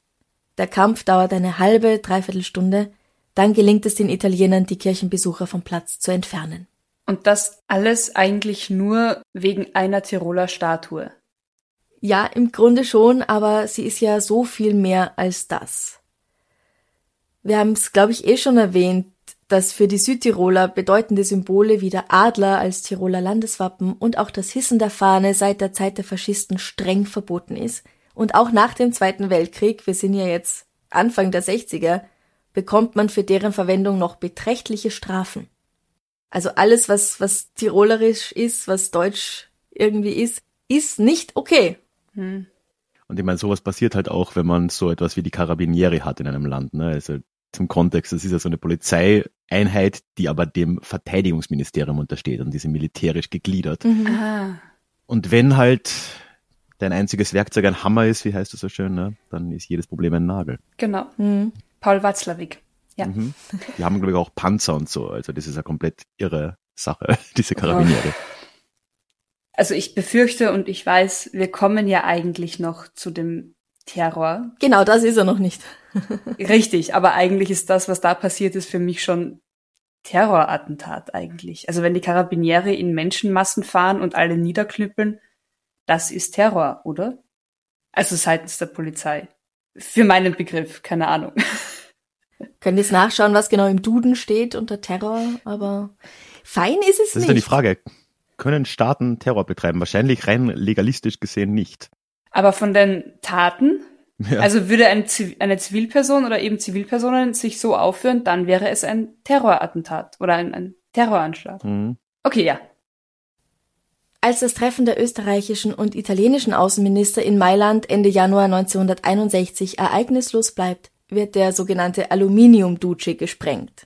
Der Kampf dauert eine halbe, dreiviertel Stunde, dann gelingt es den Italienern, die Kirchenbesucher vom Platz zu entfernen. Und das alles eigentlich nur wegen einer Tiroler Statue. Ja, im Grunde schon, aber sie ist ja so viel mehr als das. Wir haben es, glaube ich, eh schon erwähnt, dass für die Südtiroler bedeutende Symbole wie der Adler als Tiroler Landeswappen und auch das Hissen der Fahne seit der Zeit der Faschisten streng verboten ist. Und auch nach dem Zweiten Weltkrieg, wir sind ja jetzt Anfang der 60er, bekommt man für deren Verwendung noch beträchtliche Strafen. Also alles, was, was tirolerisch ist, was deutsch irgendwie ist, ist nicht okay. Hm. Und ich meine, sowas passiert halt auch, wenn man so etwas wie die Carabinieri hat in einem Land. Ne? Also zum Kontext, das ist ja so eine Polizeieinheit, die aber dem Verteidigungsministerium untersteht und diese militärisch gegliedert. Mhm. Ah. Und wenn halt dein einziges Werkzeug ein Hammer ist, wie heißt das so schön, ne? dann ist jedes Problem ein Nagel. Genau. Mhm. Paul Watzlawick. Ja. Mhm. Die haben, glaube ich, auch Panzer und so. Also das ist eine komplett irre Sache, diese Karabiniere. Also ich befürchte und ich weiß, wir kommen ja eigentlich noch zu dem Terror. Genau, das ist er noch nicht. Richtig, aber eigentlich ist das, was da passiert ist, für mich schon Terrorattentat eigentlich. Also wenn die Karabiniere in Menschenmassen fahren und alle niederknüppeln, das ist Terror, oder? Also seitens der Polizei. Für meinen Begriff, keine Ahnung. Können jetzt nachschauen, was genau im Duden steht unter Terror, aber fein ist es das nicht. Das ist ja die Frage. Können Staaten Terror betreiben? Wahrscheinlich rein legalistisch gesehen nicht. Aber von den Taten? Ja. Also würde eine, eine Zivilperson oder eben Zivilpersonen sich so aufführen, dann wäre es ein Terrorattentat oder ein, ein Terroranschlag. Mhm. Okay, ja. Als das Treffen der österreichischen und italienischen Außenminister in Mailand Ende Januar 1961 ereignislos bleibt, wird der sogenannte Aluminium-Duce gesprengt.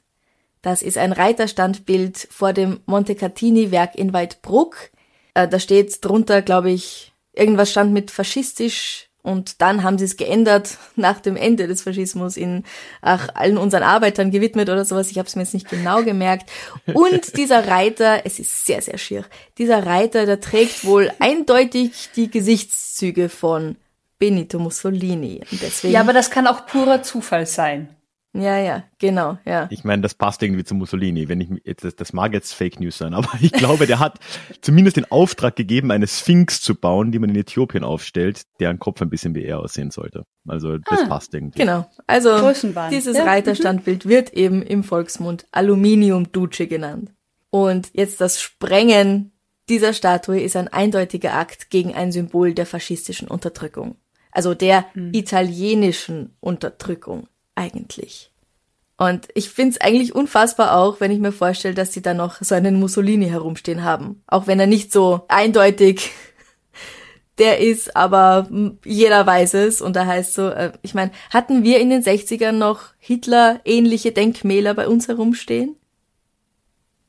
Das ist ein Reiterstandbild vor dem Montecatini-Werk in Weidbruck. Äh, da steht drunter, glaube ich, irgendwas stand mit faschistisch und dann haben sie es geändert nach dem Ende des Faschismus in ach, allen unseren Arbeitern gewidmet oder sowas. Ich habe es mir jetzt nicht genau gemerkt. Und dieser Reiter, es ist sehr, sehr schier, dieser Reiter, der trägt wohl eindeutig die Gesichtszüge von Benito Mussolini. Und deswegen, ja, aber das kann auch purer Zufall sein. Ja, ja, genau, ja. Ich meine, das passt irgendwie zu Mussolini. Wenn ich jetzt, das mag jetzt Fake News sein, aber ich glaube, der hat zumindest den Auftrag gegeben, eine Sphinx zu bauen, die man in Äthiopien aufstellt, deren Kopf ein bisschen wie er aussehen sollte. Also das ah, passt irgendwie. Genau. Also dieses ja. Reiterstandbild wird eben im Volksmund Aluminium Duce genannt. Und jetzt das Sprengen dieser Statue ist ein eindeutiger Akt gegen ein Symbol der faschistischen Unterdrückung. Also der mhm. italienischen Unterdrückung eigentlich. Und ich find's eigentlich unfassbar auch, wenn ich mir vorstelle, dass sie da noch so einen Mussolini herumstehen haben. Auch wenn er nicht so eindeutig der ist, aber jeder weiß es. Und da heißt so, äh, ich meine, hatten wir in den 60ern noch Hitler-ähnliche Denkmäler bei uns herumstehen?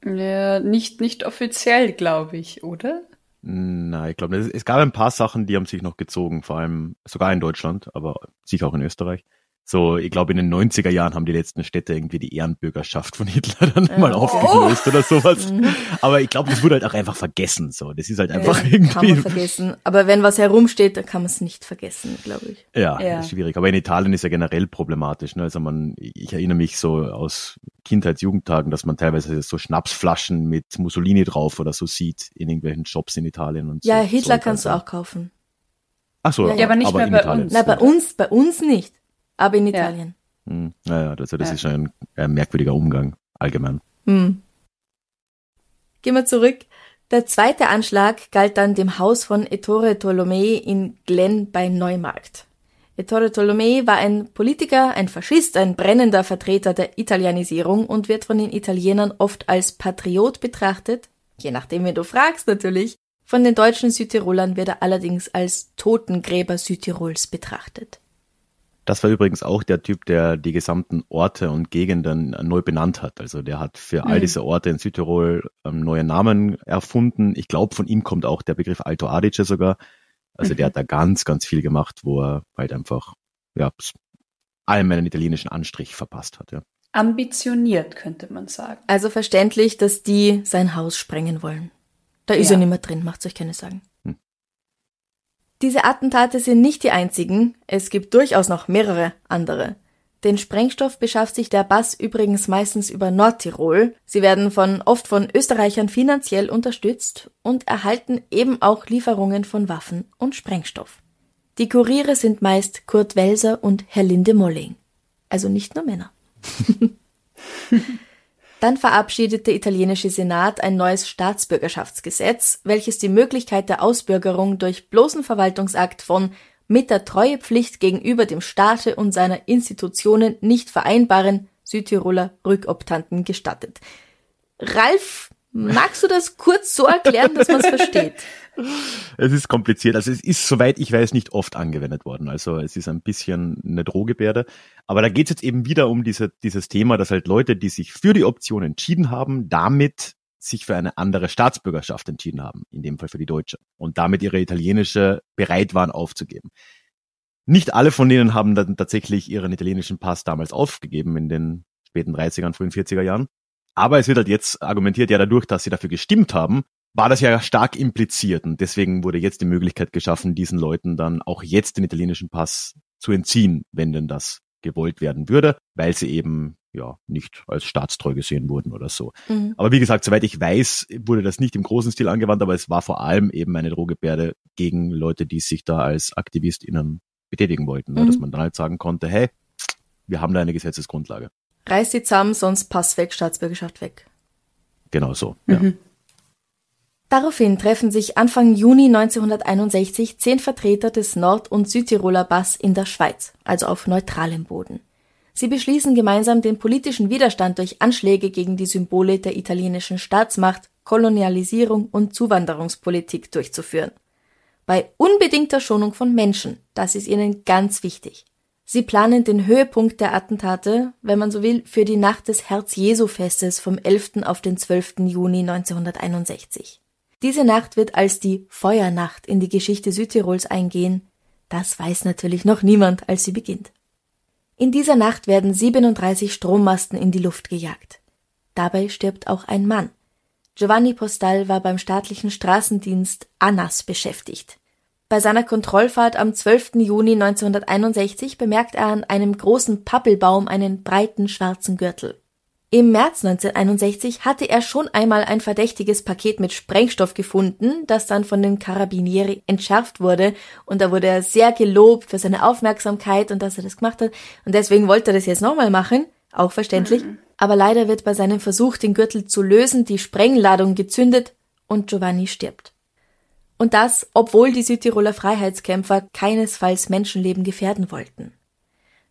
Ja, nicht, nicht offiziell, glaube ich, oder? Nein, ich glaube, es gab ein paar Sachen, die haben sich noch gezogen, vor allem sogar in Deutschland, aber sicher auch in Österreich so, ich glaube, in den 90er Jahren haben die letzten Städte irgendwie die Ehrenbürgerschaft von Hitler dann ja. mal aufgelöst oh. oder sowas. Mhm. Aber ich glaube, das wurde halt auch einfach vergessen. So, das ist halt einfach ja, irgendwie. Kann man vergessen. Aber wenn was herumsteht, dann kann man es nicht vergessen, glaube ich. Ja, ja, ist schwierig. Aber in Italien ist ja generell problematisch. Ne? Also man, ich erinnere mich so aus Kindheits-, Jugendtagen, dass man teilweise so Schnapsflaschen mit Mussolini drauf oder so sieht in irgendwelchen Shops in Italien und Ja, so, Hitler so kannst du auch kaufen. Ach so, ja, aber nicht aber mehr bei Italien. uns. Na, bei uns, bei uns nicht aber in Italien. Ja. Hm. Naja, also das ja. ist schon ein, merkwürdiger Umgang allgemein. Hm. Gehen wir zurück. Der zweite Anschlag galt dann dem Haus von Ettore Tolomei in Glen bei Neumarkt. Ettore Tolomei war ein Politiker, ein Faschist, ein brennender Vertreter der Italianisierung und wird von den Italienern oft als Patriot betrachtet, je nachdem, wen du fragst natürlich. Von den deutschen Südtirolern wird er allerdings als Totengräber Südtirols betrachtet. Das war übrigens auch der Typ, der die gesamten Orte und Gegenden neu benannt hat. Also der hat für all mhm. diese Orte in Südtirol ähm, neue Namen erfunden. Ich glaube, von ihm kommt auch der Begriff Alto Adige sogar. Also mhm. der hat da ganz, ganz viel gemacht, wo er halt einfach ja, allem einen italienischen Anstrich verpasst hat. Ja. Ambitioniert, könnte man sagen. Also verständlich, dass die sein Haus sprengen wollen. Da ist ja. er nicht mehr drin, macht's euch keine Sorgen. Diese Attentate sind nicht die einzigen, es gibt durchaus noch mehrere andere. Den Sprengstoff beschafft sich der Bass übrigens meistens über Nordtirol. Sie werden von, oft von Österreichern finanziell unterstützt und erhalten eben auch Lieferungen von Waffen und Sprengstoff. Die Kuriere sind meist Kurt Welser und Herr Linde Molling. Also nicht nur Männer. Dann verabschiedete der italienische Senat ein neues Staatsbürgerschaftsgesetz, welches die Möglichkeit der Ausbürgerung durch bloßen Verwaltungsakt von mit der Treuepflicht gegenüber dem Staate und seiner Institutionen nicht vereinbaren Südtiroler Rückoptanten gestattet. Ralf Magst du das kurz so erklären, dass man es versteht? Es ist kompliziert. Also es ist, soweit ich weiß, nicht oft angewendet worden. Also es ist ein bisschen eine Drohgebärde. Aber da geht es jetzt eben wieder um diese, dieses Thema, dass halt Leute, die sich für die Option entschieden haben, damit sich für eine andere Staatsbürgerschaft entschieden haben, in dem Fall für die deutsche, und damit ihre italienische bereit waren aufzugeben. Nicht alle von denen haben dann tatsächlich ihren italienischen Pass damals aufgegeben in den späten 30ern, frühen 40er Jahren. Aber es wird halt jetzt argumentiert, ja dadurch, dass sie dafür gestimmt haben, war das ja stark impliziert und deswegen wurde jetzt die Möglichkeit geschaffen, diesen Leuten dann auch jetzt den italienischen Pass zu entziehen, wenn denn das gewollt werden würde, weil sie eben ja nicht als staatstreu gesehen wurden oder so. Mhm. Aber wie gesagt, soweit ich weiß, wurde das nicht im großen Stil angewandt, aber es war vor allem eben eine Drohgebärde gegen Leute, die sich da als AktivistInnen betätigen wollten, ne? mhm. dass man dann halt sagen konnte, hey, wir haben da eine Gesetzesgrundlage. Reiß sie zusammen, sonst Pass weg, Staatsbürgerschaft weg. Genau so, mhm. ja. Daraufhin treffen sich Anfang Juni 1961 zehn Vertreter des Nord- und Südtiroler Bass in der Schweiz, also auf neutralem Boden. Sie beschließen gemeinsam den politischen Widerstand durch Anschläge gegen die Symbole der italienischen Staatsmacht, Kolonialisierung und Zuwanderungspolitik durchzuführen. Bei unbedingter Schonung von Menschen, das ist ihnen ganz wichtig. Sie planen den Höhepunkt der Attentate, wenn man so will, für die Nacht des Herz-Jesu-Festes vom 11. auf den 12. Juni 1961. Diese Nacht wird als die Feuernacht in die Geschichte Südtirols eingehen. Das weiß natürlich noch niemand, als sie beginnt. In dieser Nacht werden 37 Strommasten in die Luft gejagt. Dabei stirbt auch ein Mann. Giovanni Postal war beim staatlichen Straßendienst ANAS beschäftigt. Bei seiner Kontrollfahrt am 12. Juni 1961 bemerkt er an einem großen Pappelbaum einen breiten schwarzen Gürtel. Im März 1961 hatte er schon einmal ein verdächtiges Paket mit Sprengstoff gefunden, das dann von den Carabinieri entschärft wurde und da wurde er sehr gelobt für seine Aufmerksamkeit und dass er das gemacht hat und deswegen wollte er das jetzt nochmal machen, auch verständlich, mhm. aber leider wird bei seinem Versuch, den Gürtel zu lösen, die Sprengladung gezündet und Giovanni stirbt. Und das, obwohl die Südtiroler Freiheitskämpfer keinesfalls Menschenleben gefährden wollten.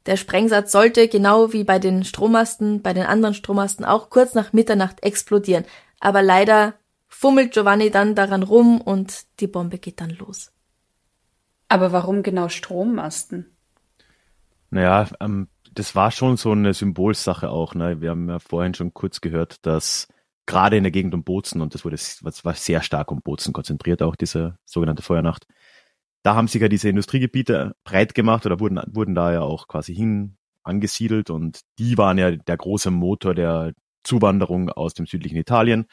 Der Sprengsatz sollte, genau wie bei den Strommasten, bei den anderen Strommasten auch kurz nach Mitternacht explodieren. Aber leider fummelt Giovanni dann daran rum und die Bombe geht dann los. Aber warum genau Strommasten? Naja, ähm, das war schon so eine Symbolsache auch. Ne? Wir haben ja vorhin schon kurz gehört, dass gerade in der Gegend um Bozen, und das wurde das war sehr stark um Bozen konzentriert, auch diese sogenannte Feuernacht, da haben sich ja diese Industriegebiete breit gemacht oder wurden, wurden da ja auch quasi hin angesiedelt und die waren ja der große Motor der Zuwanderung aus dem südlichen Italien.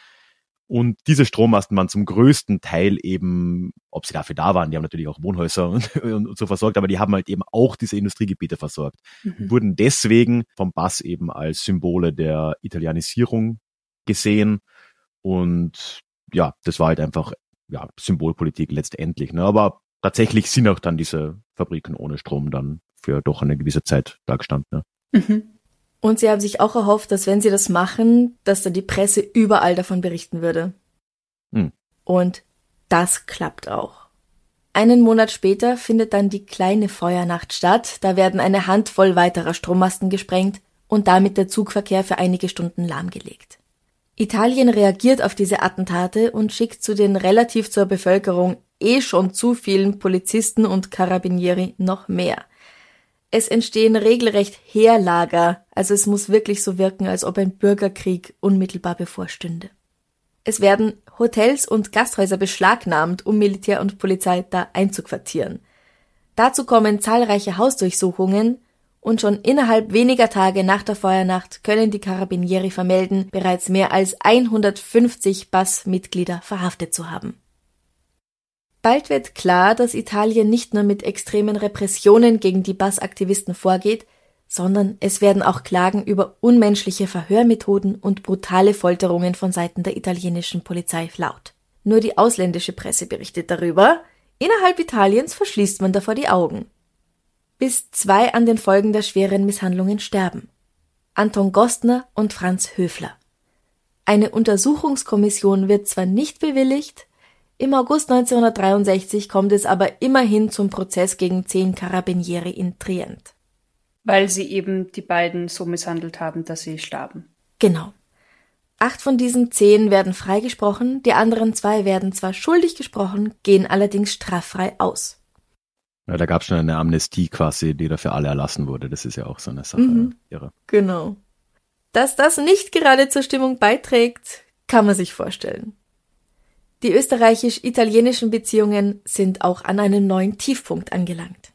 Und diese Strommasten waren zum größten Teil eben, ob sie dafür da waren, die haben natürlich auch Wohnhäuser und, und so versorgt, aber die haben halt eben auch diese Industriegebiete versorgt. Mhm. Wurden deswegen vom Bass eben als Symbole der Italianisierung gesehen. Und ja, das war halt einfach ja, Symbolpolitik letztendlich. Ne? Aber tatsächlich sind auch dann diese Fabriken ohne Strom dann für doch eine gewisse Zeit da gestanden. Ja. Mhm. Und sie haben sich auch erhofft, dass wenn sie das machen, dass dann die Presse überall davon berichten würde. Mhm. Und das klappt auch. Einen Monat später findet dann die kleine Feuernacht statt. Da werden eine Handvoll weiterer Strommasten gesprengt und damit der Zugverkehr für einige Stunden lahmgelegt. Italien reagiert auf diese Attentate und schickt zu den relativ zur Bevölkerung eh schon zu vielen Polizisten und Carabinieri noch mehr. Es entstehen regelrecht Heerlager, also es muss wirklich so wirken, als ob ein Bürgerkrieg unmittelbar bevorstünde. Es werden Hotels und Gasthäuser beschlagnahmt, um Militär und Polizei da einzuquartieren. Dazu kommen zahlreiche Hausdurchsuchungen und schon innerhalb weniger Tage nach der Feuernacht können die Carabinieri vermelden, bereits mehr als 150 Bass-Mitglieder verhaftet zu haben. Bald wird klar, dass Italien nicht nur mit extremen Repressionen gegen die Bass-Aktivisten vorgeht, sondern es werden auch Klagen über unmenschliche Verhörmethoden und brutale Folterungen von Seiten der italienischen Polizei laut. Nur die ausländische Presse berichtet darüber, innerhalb Italiens verschließt man davor die Augen. Bis zwei an den Folgen der schweren Misshandlungen sterben. Anton Gostner und Franz Höfler. Eine Untersuchungskommission wird zwar nicht bewilligt, im August 1963 kommt es aber immerhin zum Prozess gegen zehn Carabinieri in Trient. Weil sie eben die beiden so misshandelt haben, dass sie starben. Genau. Acht von diesen zehn werden freigesprochen, die anderen zwei werden zwar schuldig gesprochen, gehen allerdings straffrei aus. Ja, da gab es schon eine Amnestie quasi, die da für alle erlassen wurde. Das ist ja auch so eine Sache. Mhm. Irre. Genau. Dass das nicht gerade zur Stimmung beiträgt, kann man sich vorstellen. Die österreichisch-italienischen Beziehungen sind auch an einen neuen Tiefpunkt angelangt.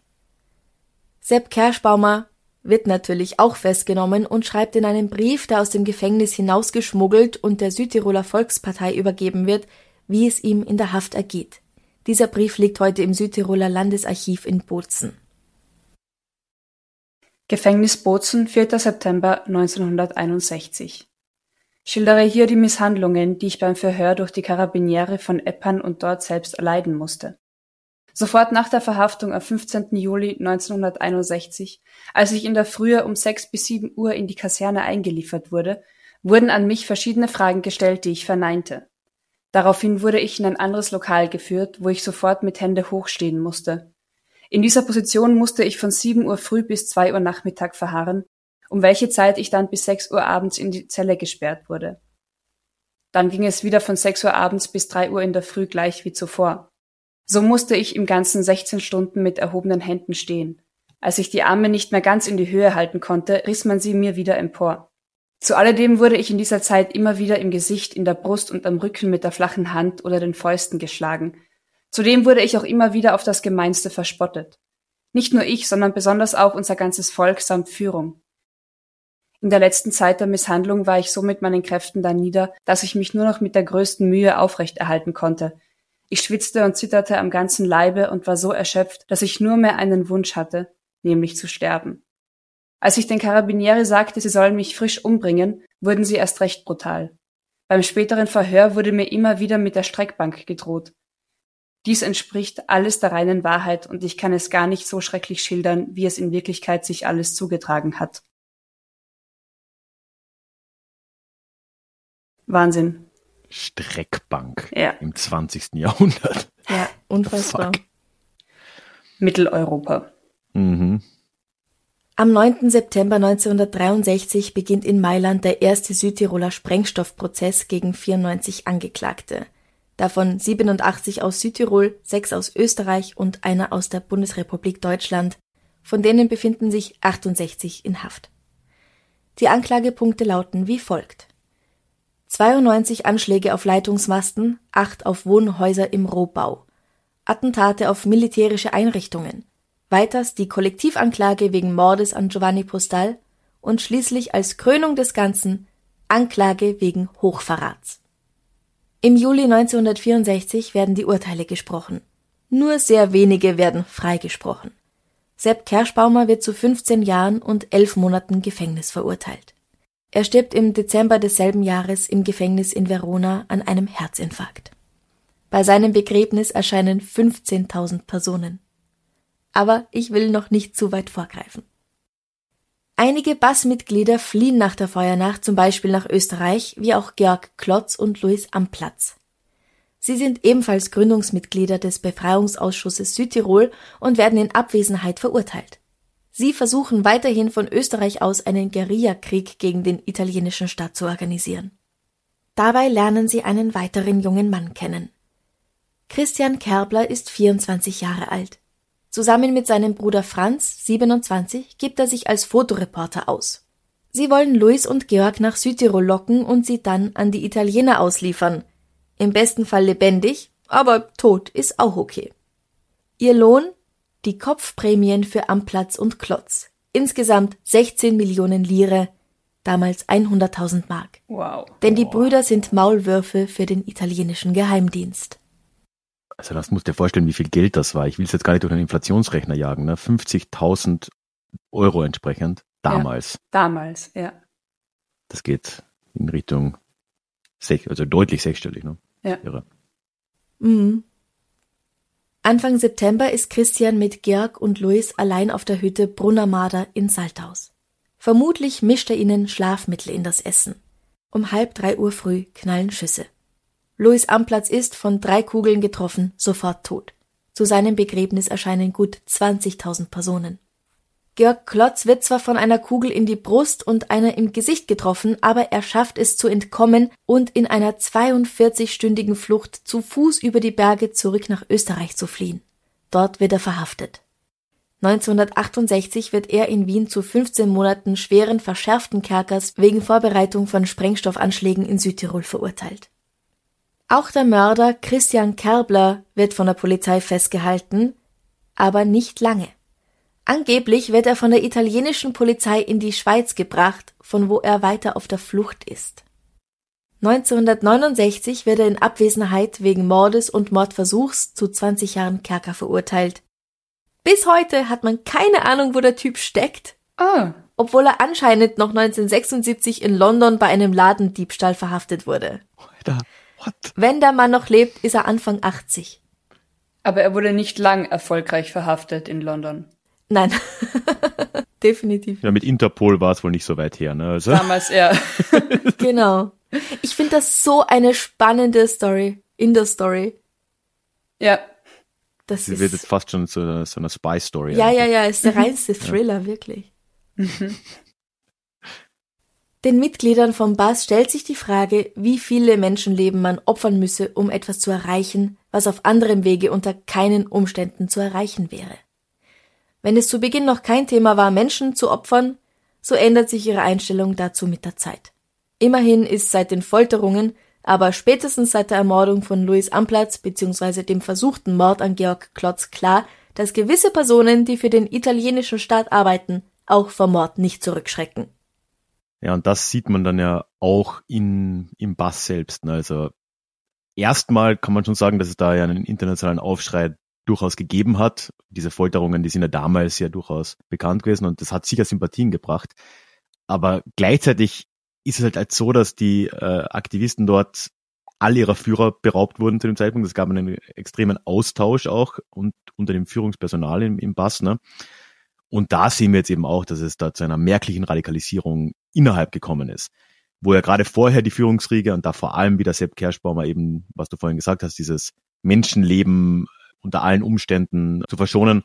Sepp Kerschbaumer wird natürlich auch festgenommen und schreibt in einem Brief, der aus dem Gefängnis hinausgeschmuggelt und der Südtiroler Volkspartei übergeben wird, wie es ihm in der Haft ergeht. Dieser Brief liegt heute im Südtiroler Landesarchiv in Bozen. Gefängnis Bozen, 4. September 1961. Schildere hier die Misshandlungen, die ich beim Verhör durch die Karabiniere von Eppern und dort selbst erleiden musste. Sofort nach der Verhaftung am 15. Juli 1961, als ich in der Frühe um sechs bis sieben Uhr in die Kaserne eingeliefert wurde, wurden an mich verschiedene Fragen gestellt, die ich verneinte. Daraufhin wurde ich in ein anderes Lokal geführt, wo ich sofort mit Hände hochstehen musste. In dieser Position musste ich von sieben Uhr früh bis zwei Uhr Nachmittag verharren, um welche Zeit ich dann bis sechs Uhr abends in die Zelle gesperrt wurde. Dann ging es wieder von sechs Uhr abends bis drei Uhr in der Früh gleich wie zuvor. So musste ich im Ganzen 16 Stunden mit erhobenen Händen stehen. Als ich die Arme nicht mehr ganz in die Höhe halten konnte, riss man sie mir wieder empor. Zu alledem wurde ich in dieser Zeit immer wieder im Gesicht, in der Brust und am Rücken mit der flachen Hand oder den Fäusten geschlagen. Zudem wurde ich auch immer wieder auf das Gemeinste verspottet. Nicht nur ich, sondern besonders auch unser ganzes Volk samt Führung. In der letzten Zeit der Misshandlung war ich so mit meinen Kräften dann nieder, dass ich mich nur noch mit der größten Mühe aufrechterhalten konnte, ich schwitzte und zitterte am ganzen Leibe und war so erschöpft, dass ich nur mehr einen Wunsch hatte, nämlich zu sterben. Als ich den Karabinieri sagte, sie sollen mich frisch umbringen, wurden sie erst recht brutal. Beim späteren Verhör wurde mir immer wieder mit der Streckbank gedroht. Dies entspricht alles der reinen Wahrheit und ich kann es gar nicht so schrecklich schildern, wie es in Wirklichkeit sich alles zugetragen hat. Wahnsinn. Streckbank ja. im 20. Jahrhundert. Ja, unfassbar. Fuck. Mitteleuropa. Mhm. Am 9. September 1963 beginnt in Mailand der erste Südtiroler Sprengstoffprozess gegen 94 Angeklagte. Davon 87 aus Südtirol, sechs aus Österreich und einer aus der Bundesrepublik Deutschland. Von denen befinden sich 68 in Haft. Die Anklagepunkte lauten wie folgt. 92 Anschläge auf Leitungsmasten, acht auf Wohnhäuser im Rohbau, Attentate auf militärische Einrichtungen, weiters die Kollektivanklage wegen Mordes an Giovanni Postal und schließlich als Krönung des Ganzen Anklage wegen Hochverrats. Im Juli 1964 werden die Urteile gesprochen. Nur sehr wenige werden freigesprochen. Sepp Kerschbaumer wird zu 15 Jahren und 11 Monaten Gefängnis verurteilt. Er stirbt im Dezember desselben Jahres im Gefängnis in Verona an einem Herzinfarkt. Bei seinem Begräbnis erscheinen 15.000 Personen. Aber ich will noch nicht zu weit vorgreifen. Einige Bassmitglieder fliehen nach der Feuernacht zum Beispiel nach Österreich, wie auch Georg Klotz und Louis Amplatz. Sie sind ebenfalls Gründungsmitglieder des Befreiungsausschusses Südtirol und werden in Abwesenheit verurteilt. Sie versuchen weiterhin von Österreich aus einen Guerillakrieg gegen den italienischen Staat zu organisieren. Dabei lernen sie einen weiteren jungen Mann kennen. Christian Kerbler ist 24 Jahre alt. Zusammen mit seinem Bruder Franz, 27, gibt er sich als Fotoreporter aus. Sie wollen Luis und Georg nach Südtirol locken und sie dann an die Italiener ausliefern. Im besten Fall lebendig, aber tot ist auch okay. Ihr Lohn die Kopfprämien für Amplatz und Klotz. Insgesamt 16 Millionen Lire, damals 100.000 Mark. Wow. Denn die Brüder sind Maulwürfe für den italienischen Geheimdienst. Also das musst du dir vorstellen, wie viel Geld das war. Ich will es jetzt gar nicht durch einen Inflationsrechner jagen. Ne? 50.000 Euro entsprechend. Damals. Ja, damals, ja. Das geht in Richtung, sech, also deutlich sechsstellig. Ne? Ja. Irre. Mhm. Anfang September ist Christian mit Georg und Luis allein auf der Hütte Brunnermader in Salthaus. Vermutlich mischt er ihnen Schlafmittel in das Essen. Um halb drei Uhr früh knallen Schüsse. Louis Amplatz ist von drei Kugeln getroffen, sofort tot. Zu seinem Begräbnis erscheinen gut 20.000 Personen. Georg Klotz wird zwar von einer Kugel in die Brust und einer im Gesicht getroffen, aber er schafft es zu entkommen und in einer 42-stündigen Flucht zu Fuß über die Berge zurück nach Österreich zu fliehen. Dort wird er verhaftet. 1968 wird er in Wien zu 15 Monaten schweren verschärften Kerkers wegen Vorbereitung von Sprengstoffanschlägen in Südtirol verurteilt. Auch der Mörder Christian Kerbler wird von der Polizei festgehalten, aber nicht lange. Angeblich wird er von der italienischen Polizei in die Schweiz gebracht, von wo er weiter auf der Flucht ist. 1969 wird er in Abwesenheit wegen Mordes und Mordversuchs zu 20 Jahren Kerker verurteilt. Bis heute hat man keine Ahnung, wo der Typ steckt. Ah. Obwohl er anscheinend noch 1976 in London bei einem Ladendiebstahl verhaftet wurde. Alter, what? Wenn der Mann noch lebt, ist er Anfang 80. Aber er wurde nicht lang erfolgreich verhaftet in London. Nein, definitiv. Ja, mit Interpol war es wohl nicht so weit her, ne? Also, Damals er. Genau. Ich finde das so eine spannende Story, in der Story. ja. Das sie wird jetzt ist, fast schon zu einer, so einer Spy-Story. ja, ja, eigentlich. ja, ist der reinste Thriller, wirklich. Den Mitgliedern vom Bass stellt sich die Frage, wie viele Menschenleben man opfern müsse, um etwas zu erreichen, was auf anderem Wege unter keinen Umständen zu erreichen wäre. Wenn es zu Beginn noch kein Thema war, Menschen zu opfern, so ändert sich ihre Einstellung dazu mit der Zeit. Immerhin ist seit den Folterungen, aber spätestens seit der Ermordung von Louis Amplatz bzw. dem versuchten Mord an Georg Klotz klar, dass gewisse Personen, die für den italienischen Staat arbeiten, auch vor Mord nicht zurückschrecken. Ja, und das sieht man dann ja auch in, im Bass selbst. Ne? Also erstmal kann man schon sagen, dass es da ja einen internationalen Aufschrei durchaus gegeben hat. Diese Folterungen, die sind ja damals ja durchaus bekannt gewesen und das hat sicher Sympathien gebracht. Aber gleichzeitig ist es halt, so, dass die äh, Aktivisten dort all ihrer Führer beraubt wurden zu dem Zeitpunkt. Es gab einen extremen Austausch auch und unter dem Führungspersonal im, im Bass. Ne? Und da sehen wir jetzt eben auch, dass es da zu einer merklichen Radikalisierung innerhalb gekommen ist. Wo ja gerade vorher die Führungsriege und da vor allem wieder Sepp Kerschbaumer eben, was du vorhin gesagt hast, dieses Menschenleben unter allen Umständen zu verschonen,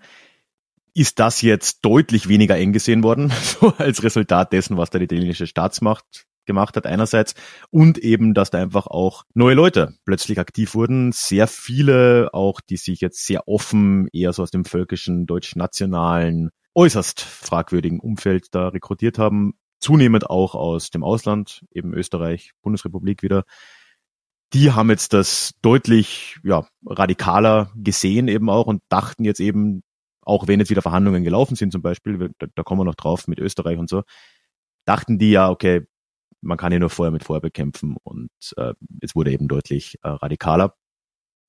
ist das jetzt deutlich weniger eng gesehen worden, so als Resultat dessen, was da die italienische Staatsmacht gemacht hat einerseits und eben, dass da einfach auch neue Leute plötzlich aktiv wurden. Sehr viele auch, die sich jetzt sehr offen eher so aus dem völkischen, deutsch-nationalen, äußerst fragwürdigen Umfeld da rekrutiert haben. Zunehmend auch aus dem Ausland, eben Österreich, Bundesrepublik wieder. Die haben jetzt das deutlich ja, radikaler gesehen eben auch und dachten jetzt eben, auch wenn jetzt wieder Verhandlungen gelaufen sind zum Beispiel, da, da kommen wir noch drauf mit Österreich und so, dachten die ja, okay, man kann ja nur Feuer mit Feuer bekämpfen und äh, es wurde eben deutlich äh, radikaler.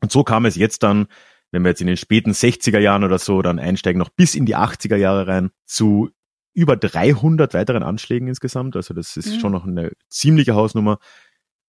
Und so kam es jetzt dann, wenn wir jetzt in den späten 60er Jahren oder so dann einsteigen, noch bis in die 80er Jahre rein, zu über 300 weiteren Anschlägen insgesamt. Also das ist Mhm. schon noch eine ziemliche Hausnummer.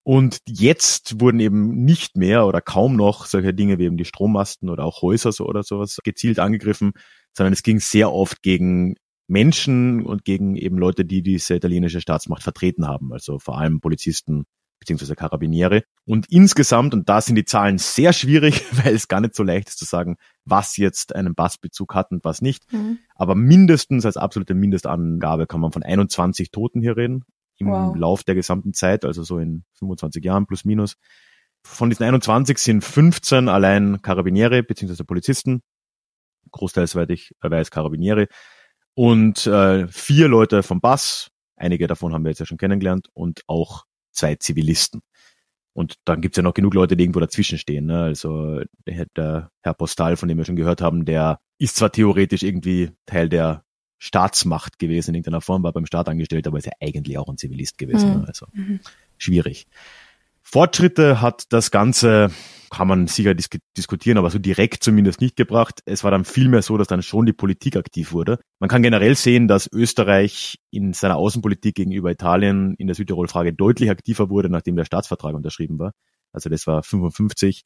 Und jetzt wurden eben nicht mehr oder kaum noch solche Dinge wie eben die Strommasten oder auch Häuser so oder sowas gezielt angegriffen, sondern es ging sehr oft gegen Menschen und gegen eben Leute, die diese italienische Staatsmacht vertreten haben, also vor allem Polizisten beziehungsweise Karabiniere. Und insgesamt, und da sind die Zahlen sehr schwierig, weil es gar nicht so leicht ist zu sagen, was jetzt einen Bassbezug hat und was nicht. Mhm. Aber mindestens als absolute Mindestangabe kann man von 21 Toten hier reden im Wow. Lauf der gesamten Zeit, also so in 25 Jahren plus minus. Von diesen 21 sind 15 allein Karabiniere beziehungsweise Polizisten, großteils soweit ich weiß Karabiniere und äh, vier Leute vom Bass, einige davon haben wir jetzt ja schon kennengelernt und auch zwei Zivilisten. Und dann gibt's ja noch genug Leute, die irgendwo dazwischen stehen. Ne? Also der, der Herr Postal, von dem wir schon gehört haben, der ist zwar theoretisch irgendwie Teil der Staatsmacht gewesen in irgendeiner Form, war beim Staat angestellt, aber ist ja eigentlich auch ein Zivilist gewesen. Mhm. Also schwierig. Fortschritte hat das Ganze, kann man sicher dis diskutieren, aber so direkt zumindest nicht gebracht. Es war dann vielmehr so, dass dann schon die Politik aktiv wurde. Man kann generell sehen, dass Österreich in seiner Außenpolitik gegenüber Italien in der Südtirol-Frage deutlich aktiver wurde, nachdem der Staatsvertrag unterschrieben war. Also das war 55.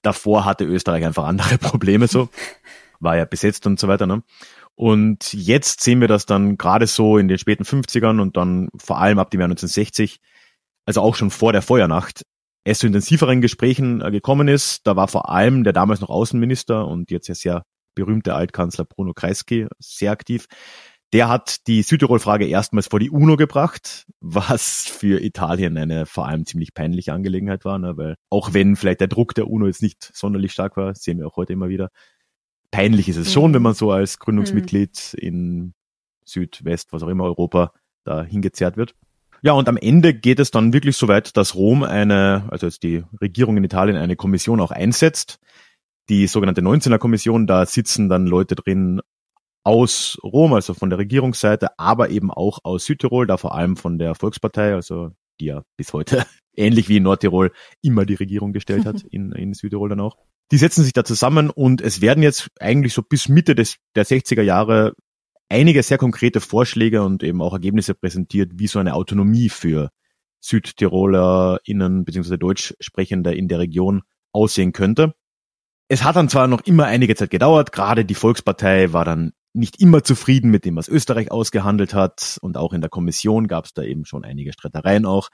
Davor hatte Österreich einfach andere Probleme so. War ja besetzt und so weiter. Ne? Und jetzt sehen wir das dann gerade so in den späten 50ern und dann vor allem ab dem Jahr 1960, also auch schon vor der Feuernacht, es zu intensiveren Gesprächen äh, gekommen ist. Da war vor allem der damals noch Außenminister und jetzt ja sehr berühmte Altkanzler Bruno Kreisky sehr aktiv. Der hat die Südtirol-Frage erstmals vor die UNO gebracht, was für Italien eine vor allem ziemlich peinliche Angelegenheit war, ne? weil auch wenn vielleicht der Druck der UNO jetzt nicht sonderlich stark war, sehen wir auch heute immer wieder, peinlich ist es schon, wenn man so als Gründungsmitglied mhm. in Südwest, was auch immer Europa da hingezerrt wird. Ja, und am Ende geht es dann wirklich so weit, dass Rom eine, also jetzt die Regierung in Italien eine Kommission auch einsetzt. Die sogenannte 19er Kommission, da sitzen dann Leute drin aus Rom, also von der Regierungsseite, aber eben auch aus Südtirol, da vor allem von der Volkspartei, also die ja bis heute ähnlich wie in Nordtirol immer die Regierung gestellt hat, in, in Südtirol dann auch. Die setzen sich da zusammen und es werden jetzt eigentlich so bis Mitte des, der 60er Jahre einige sehr konkrete Vorschläge und eben auch Ergebnisse präsentiert, wie so eine Autonomie für SüdtirolerInnen bzw. Deutschsprechende in der Region aussehen könnte. Es hat dann zwar noch immer einige Zeit gedauert, gerade die Volkspartei war dann nicht immer zufrieden mit dem, was Österreich ausgehandelt hat und auch in der Kommission gab es da eben schon einige Streitereien auch.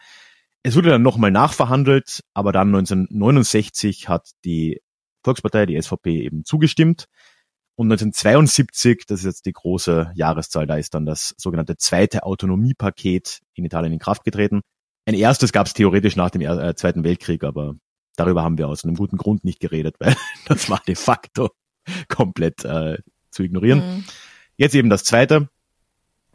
Es wurde dann nochmal nachverhandelt, aber dann 1969 hat die Volkspartei, die SVP eben zugestimmt und 1972, das ist jetzt die große Jahreszahl, da ist dann das sogenannte zweite Autonomiepaket in Italien in Kraft getreten. Ein erstes gab es theoretisch nach dem äh, Zweiten Weltkrieg, aber darüber haben wir aus einem guten Grund nicht geredet, weil das war de facto komplett äh, zu ignorieren. Mhm. Jetzt eben das zweite.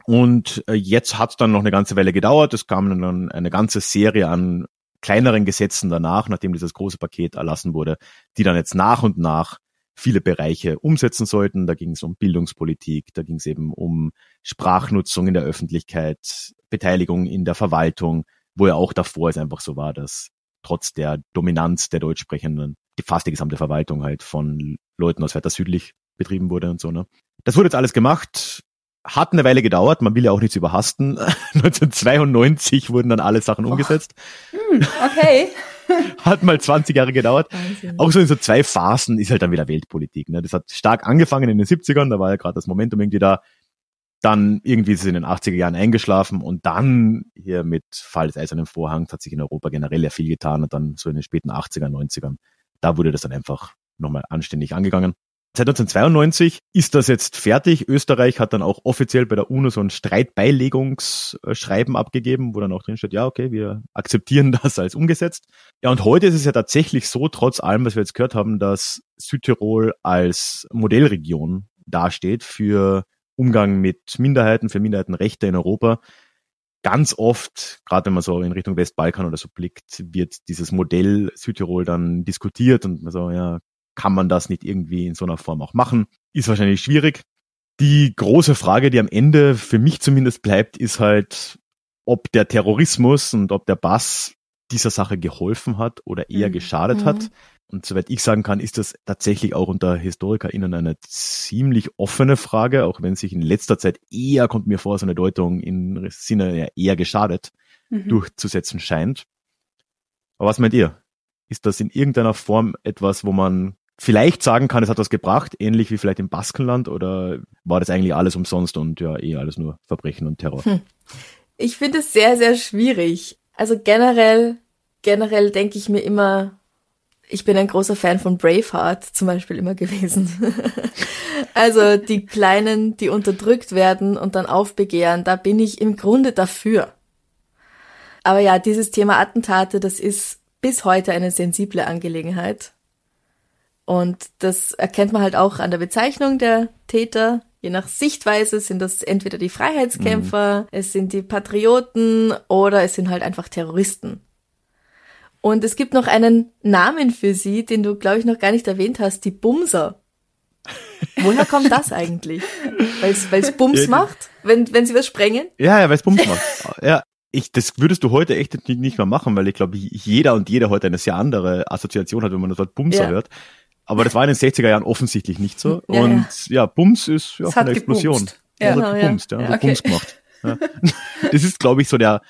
Und äh, jetzt hat es dann noch eine ganze Weile gedauert. Es kam dann eine ganze Serie an kleineren Gesetzen danach, nachdem dieses große Paket erlassen wurde, die dann jetzt nach und nach viele Bereiche umsetzen sollten. Da ging es um Bildungspolitik, da ging es eben um Sprachnutzung in der Öffentlichkeit, Beteiligung in der Verwaltung, wo ja auch davor es einfach so war, dass trotz der Dominanz der Deutschsprechenden die fast die gesamte Verwaltung halt von Leuten aus weiter südlich betrieben wurde und so. Ne? Das wurde jetzt alles gemacht, hat eine Weile gedauert, man will ja auch nichts überhasten. 1992 wurden dann alle Sachen umgesetzt. Hm, okay. hat mal 20 Jahre gedauert. Wahnsinn. Auch so in so zwei Phasen ist halt dann wieder Weltpolitik. Ne? Das hat stark angefangen in den 70ern, da war ja gerade das Momentum irgendwie da. Dann irgendwie ist es in den 80er Jahren eingeschlafen und dann hier mit Fall des Eisernen Vorhangs hat sich in Europa generell ja viel getan und dann so in den späten 80er, 90ern, da wurde das dann einfach nochmal anständig angegangen. Seit 1992 ist das jetzt fertig. Österreich hat dann auch offiziell bei der UNO so ein Streitbeilegungsschreiben abgegeben, wo dann auch drin steht, ja, okay, wir akzeptieren das als umgesetzt. Ja, und heute ist es ja tatsächlich so, trotz allem, was wir jetzt gehört haben, dass Südtirol als Modellregion dasteht für Umgang mit Minderheiten, für Minderheitenrechte in Europa. Ganz oft, gerade wenn man so in Richtung Westbalkan oder so blickt, wird dieses Modell Südtirol dann diskutiert und man so, ja, kann man das nicht irgendwie in so einer Form auch machen? Ist wahrscheinlich schwierig. Die große Frage, die am Ende für mich zumindest bleibt, ist halt, ob der Terrorismus und ob der Bass dieser Sache geholfen hat oder eher mhm. geschadet mhm. hat. Und soweit ich sagen kann, ist das tatsächlich auch unter HistorikerInnen eine ziemlich offene Frage, auch wenn sich in letzter Zeit eher, kommt mir vor, so eine Deutung im Sinne eher geschadet mhm. durchzusetzen scheint. Aber was meint ihr? Ist das in irgendeiner Form etwas, wo man vielleicht sagen kann, es hat was gebracht, ähnlich wie vielleicht im Baskenland, oder war das eigentlich alles umsonst und ja, eh alles nur Verbrechen und Terror? Hm. Ich finde es sehr, sehr schwierig. Also generell, generell denke ich mir immer, ich bin ein großer Fan von Braveheart zum Beispiel immer gewesen. also die Kleinen, die unterdrückt werden und dann aufbegehren, da bin ich im Grunde dafür. Aber ja, dieses Thema Attentate, das ist bis heute eine sensible Angelegenheit. Und das erkennt man halt auch an der Bezeichnung der Täter. Je nach Sichtweise sind das entweder die Freiheitskämpfer, mhm. es sind die Patrioten oder es sind halt einfach Terroristen. Und es gibt noch einen Namen für sie, den du, glaube ich, noch gar nicht erwähnt hast, die Bumser. Woher kommt das eigentlich? Weil es Bums ja, macht, wenn, wenn sie was sprengen? Ja, ja, weil es Bums macht. Ja, ich, das würdest du heute echt nicht mehr machen, weil ich glaube, jeder und jeder heute eine sehr andere Assoziation hat, wenn man das Wort Bumser ja. hört. Aber das war in den 60er Jahren offensichtlich nicht so. Ja, und ja. ja, Bums ist ja es eine Explosion. Ja, genau, gebumst, ja, ja. Okay. Bums gemacht. Ja. Das ist, glaube ich, so der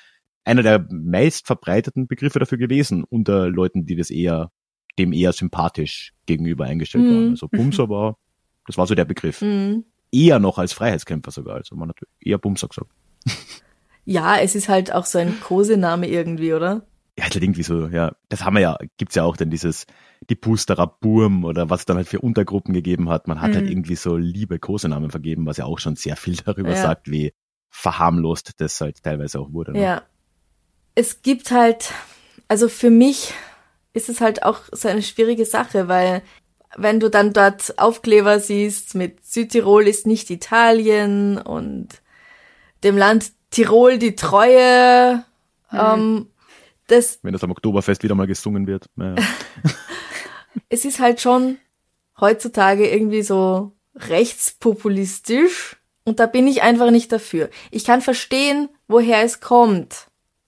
einer der meist verbreiteten Begriffe dafür gewesen unter Leuten, die das eher dem eher sympathisch gegenüber eingestellt mhm. waren. Also Bumser war, das war so der Begriff. Mhm. Eher noch als Freiheitskämpfer sogar, also man hat eher Bumser gesagt. Ja, es ist halt auch so ein Kosename irgendwie, oder? Ja, halt irgendwie so, ja. Das haben wir ja, gibt's ja auch dann dieses, die Pusterer Burm oder was es dann halt für Untergruppen gegeben hat. Man hat halt Mhm. halt irgendwie so liebe Kosenamen vergeben, was ja auch schon sehr viel darüber Ja. sagt, wie verharmlost das halt teilweise auch wurde. Ne? Ja. Es gibt halt, also für mich ist es halt auch so eine schwierige Sache, weil wenn du dann dort Aufkleber siehst mit Südtirol ist nicht Italien und dem Land Tirol die Treue, ähm, das, Wenn das am Oktoberfest wieder mal gesungen wird. Naja. es ist halt schon heutzutage irgendwie so rechtspopulistisch und da bin ich einfach nicht dafür. Ich kann verstehen, woher es kommt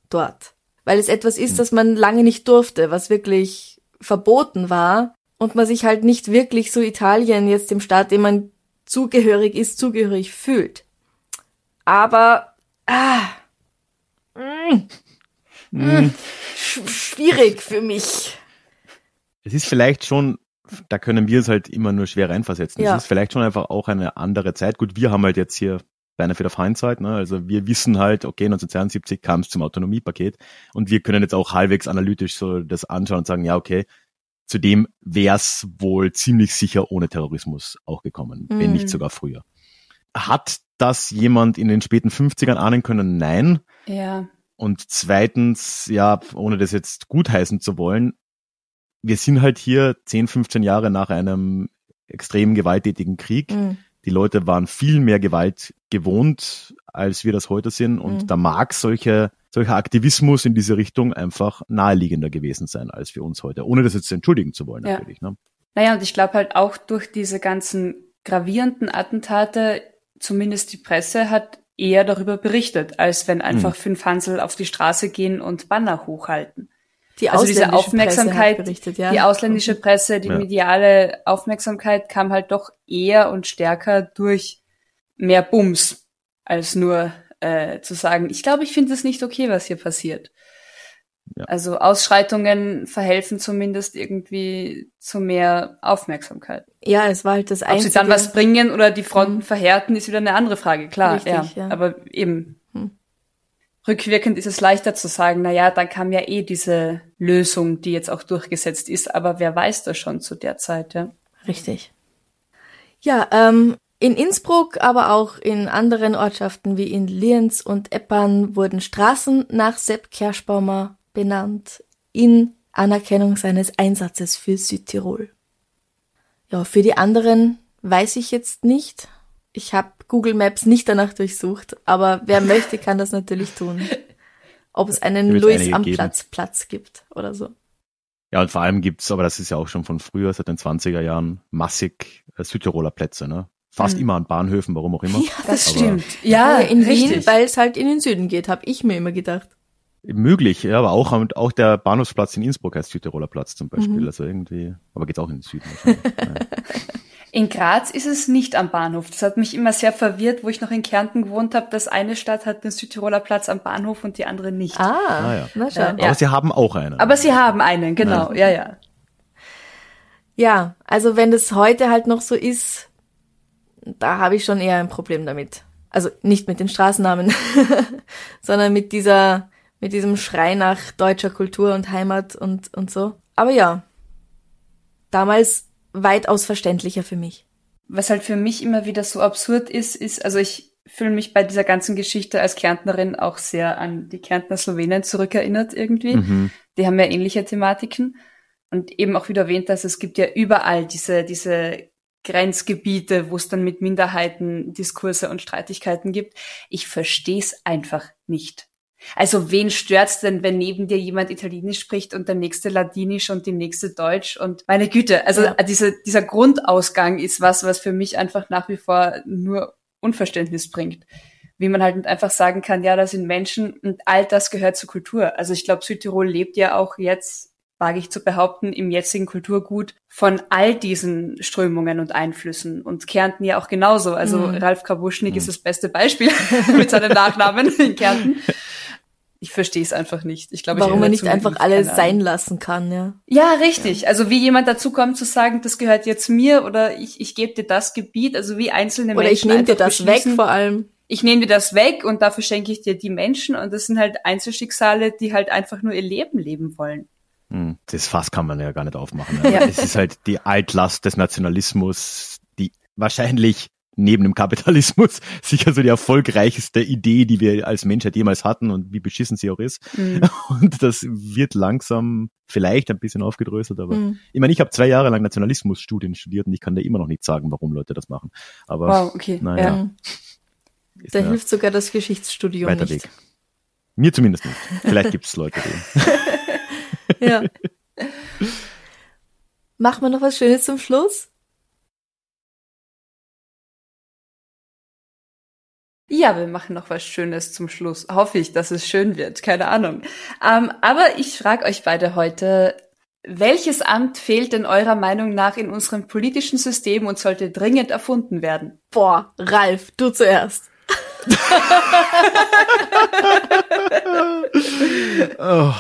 dort, weil es etwas ist, das man lange nicht durfte, was wirklich verboten war und man sich halt nicht wirklich so Italien jetzt dem Staat, dem man zugehörig ist, zugehörig fühlt. Aber ah, mm, mm, sch schwierig für mich. Es ist vielleicht schon, da können wir es halt immer nur schwer reinversetzen. Ja. Es ist vielleicht schon einfach auch eine andere Zeit. Gut, wir haben halt jetzt hier Benefit of Hindsight, ne? Also wir wissen halt, okay, 1972 kam es zum Autonomiepaket und wir können jetzt auch halbwegs analytisch so das anschauen und sagen, ja, okay, zudem wäre es wohl ziemlich sicher ohne Terrorismus auch gekommen, wenn Mhm. nicht sogar früher. Hat das jemand in den späten 50ern ahnen können? Nein. Ja. Und zweitens, ja, ohne das jetzt gutheißen zu wollen, wir sind halt hier 10, 15 Jahre nach einem extrem gewalttätigen Krieg. Mm. Die Leute waren viel mehr Gewalt gewohnt, als wir das heute sind. Und Mhm. da mag solche, solcher Aktivismus in diese Richtung einfach naheliegender gewesen sein als für uns heute. Ohne das jetzt entschuldigen zu wollen, Ja. natürlich. Ne? Naja, und ich glaube halt auch durch diese ganzen gravierenden Attentate, zumindest die Presse hat eher darüber berichtet, als wenn einfach fünf Hansel auf die Straße gehen und Banner hochhalten. Die Also diese ausländische Aufmerksamkeit, berichtet, ja. Die ausländische Presse, die Ja. mediale Aufmerksamkeit kam halt doch eher und stärker durch mehr Bums, als nur äh, zu sagen, ich glaube, ich finde es nicht okay, was hier passiert. Ja. Also Ausschreitungen verhelfen zumindest irgendwie zu mehr Aufmerksamkeit. Ja, es war halt das Ob Einzige. sie dann was bringen oder die Fronten Mhm. verhärten, ist wieder eine andere Frage, klar. Richtig, ja. ja. Aber eben, Hm. Rückwirkend ist es leichter zu sagen, na ja, dann kam ja eh diese Lösung, die jetzt auch durchgesetzt ist, aber wer weiß das schon zu der Zeit, ja. Richtig. Ja, ähm, in Innsbruck, aber auch in anderen Ortschaften wie in Lienz und Eppern wurden Straßen nach Sepp Kerschbaumer benannt in Anerkennung seines Einsatzes für Südtirol. Ja, für die anderen weiß ich jetzt nicht. Ich habe Google Maps nicht danach durchsucht, aber wer möchte, kann das natürlich tun. Ob es einen einige am. Platz Platz gibt oder so. Ja, und vor allem gibt's, aber das ist ja auch schon von früher, seit den 20er Jahren, massig äh, Südtiroler Plätze. Ne? Fast Mhm. immer an Bahnhöfen, warum auch immer. Ja, Das Aber- stimmt. Ja, in richtig. Wien, weil es halt in den Süden geht, habe ich mir immer gedacht. Möglich, ja, aber auch, auch der Bahnhofsplatz in Innsbruck heißt Südtiroler Platz zum Beispiel. Mhm. Also irgendwie, aber geht's auch in den Süden. ja. In Graz ist es nicht am Bahnhof. Das hat mich immer sehr verwirrt, wo ich noch in Kärnten gewohnt habe, dass eine Stadt hat den Südtiroler Platz am Bahnhof und die andere nicht. Ah, Ah, ja. na. Ja. Ja. Aber sie haben auch einen. Aber sie haben einen, genau, ja, ja. also wenn das heute halt noch so ist, da habe ich schon eher ein Problem damit. Also nicht mit den Straßennamen, sondern mit dieser, mit diesem Schrei nach deutscher Kultur und Heimat und, und so. Aber ja, damals weitaus verständlicher für mich. Was halt für mich immer wieder so absurd ist, ist, also ich fühle mich bei dieser ganzen Geschichte als Kärntnerin auch sehr an die Kärntner Slowenen zurückerinnert irgendwie. Mhm. Die haben ja ähnliche Thematiken. Und eben auch wieder erwähnt, dass es gibt ja überall diese, diese Grenzgebiete, wo es dann mit Minderheiten Diskurse und Streitigkeiten gibt. Ich verstehe es einfach nicht. Also wen stört's denn, wenn neben dir jemand Italienisch spricht und der nächste Ladinisch und die nächste Deutsch und meine Güte, also Ja. diese, dieser Grundausgang ist was, was für mich einfach nach wie vor nur Unverständnis bringt. Wie man halt einfach sagen kann, ja, da sind Menschen und all das gehört zur Kultur. Also ich glaube, Südtirol lebt ja auch jetzt, wage ich zu behaupten, im jetzigen Kulturgut von all diesen Strömungen und Einflüssen. Und Kärnten ja auch genauso. Also Mhm. Ralf Kabuschnik Mhm. ist das beste Beispiel mit seinem Nachnamen in Kärnten. Ich verstehe es einfach nicht. Ich glaube, ich Warum man nicht einfach alles keine sein lassen kann, ja. Ja, richtig. Also wie jemand dazu kommt zu sagen, das gehört jetzt mir oder ich, ich gebe dir das Gebiet, also wie einzelne Oder ich Menschen nehme dir das weg vor allem. Ich nehme dir das weg und dafür schenke ich dir die Menschen und das sind halt Einzelschicksale, die halt einfach nur ihr Leben leben wollen. Hm, das Fass kann man ja gar nicht aufmachen. Ne? Ja. Es ist halt die Altlast des Nationalismus, die wahrscheinlich neben dem Kapitalismus sicher so die erfolgreichste Idee, die wir als Menschheit jemals hatten und wie beschissen sie auch ist. Mhm. Und das wird langsam vielleicht ein bisschen aufgedröselt, aber mhm. ich meine, ich habe zwei Jahre lang Nationalismusstudien studiert und ich kann da immer noch nicht sagen, warum Leute das machen. Aber wow, okay. naja. Ja. Da hilft sogar das Geschichtsstudium weiter nicht. Weg. Mir zumindest nicht. Vielleicht gibt es Leute, die. ja. Machen wir noch was Schönes zum Schluss? Ja, wir machen noch was Schönes zum Schluss. Hoffe ich, dass es schön wird. Keine Ahnung. Ähm, aber ich frage euch beide heute, welches Amt fehlt denn eurer Meinung nach in unserem politischen System und sollte dringend erfunden werden? Boah, Ralf, du zuerst. oh.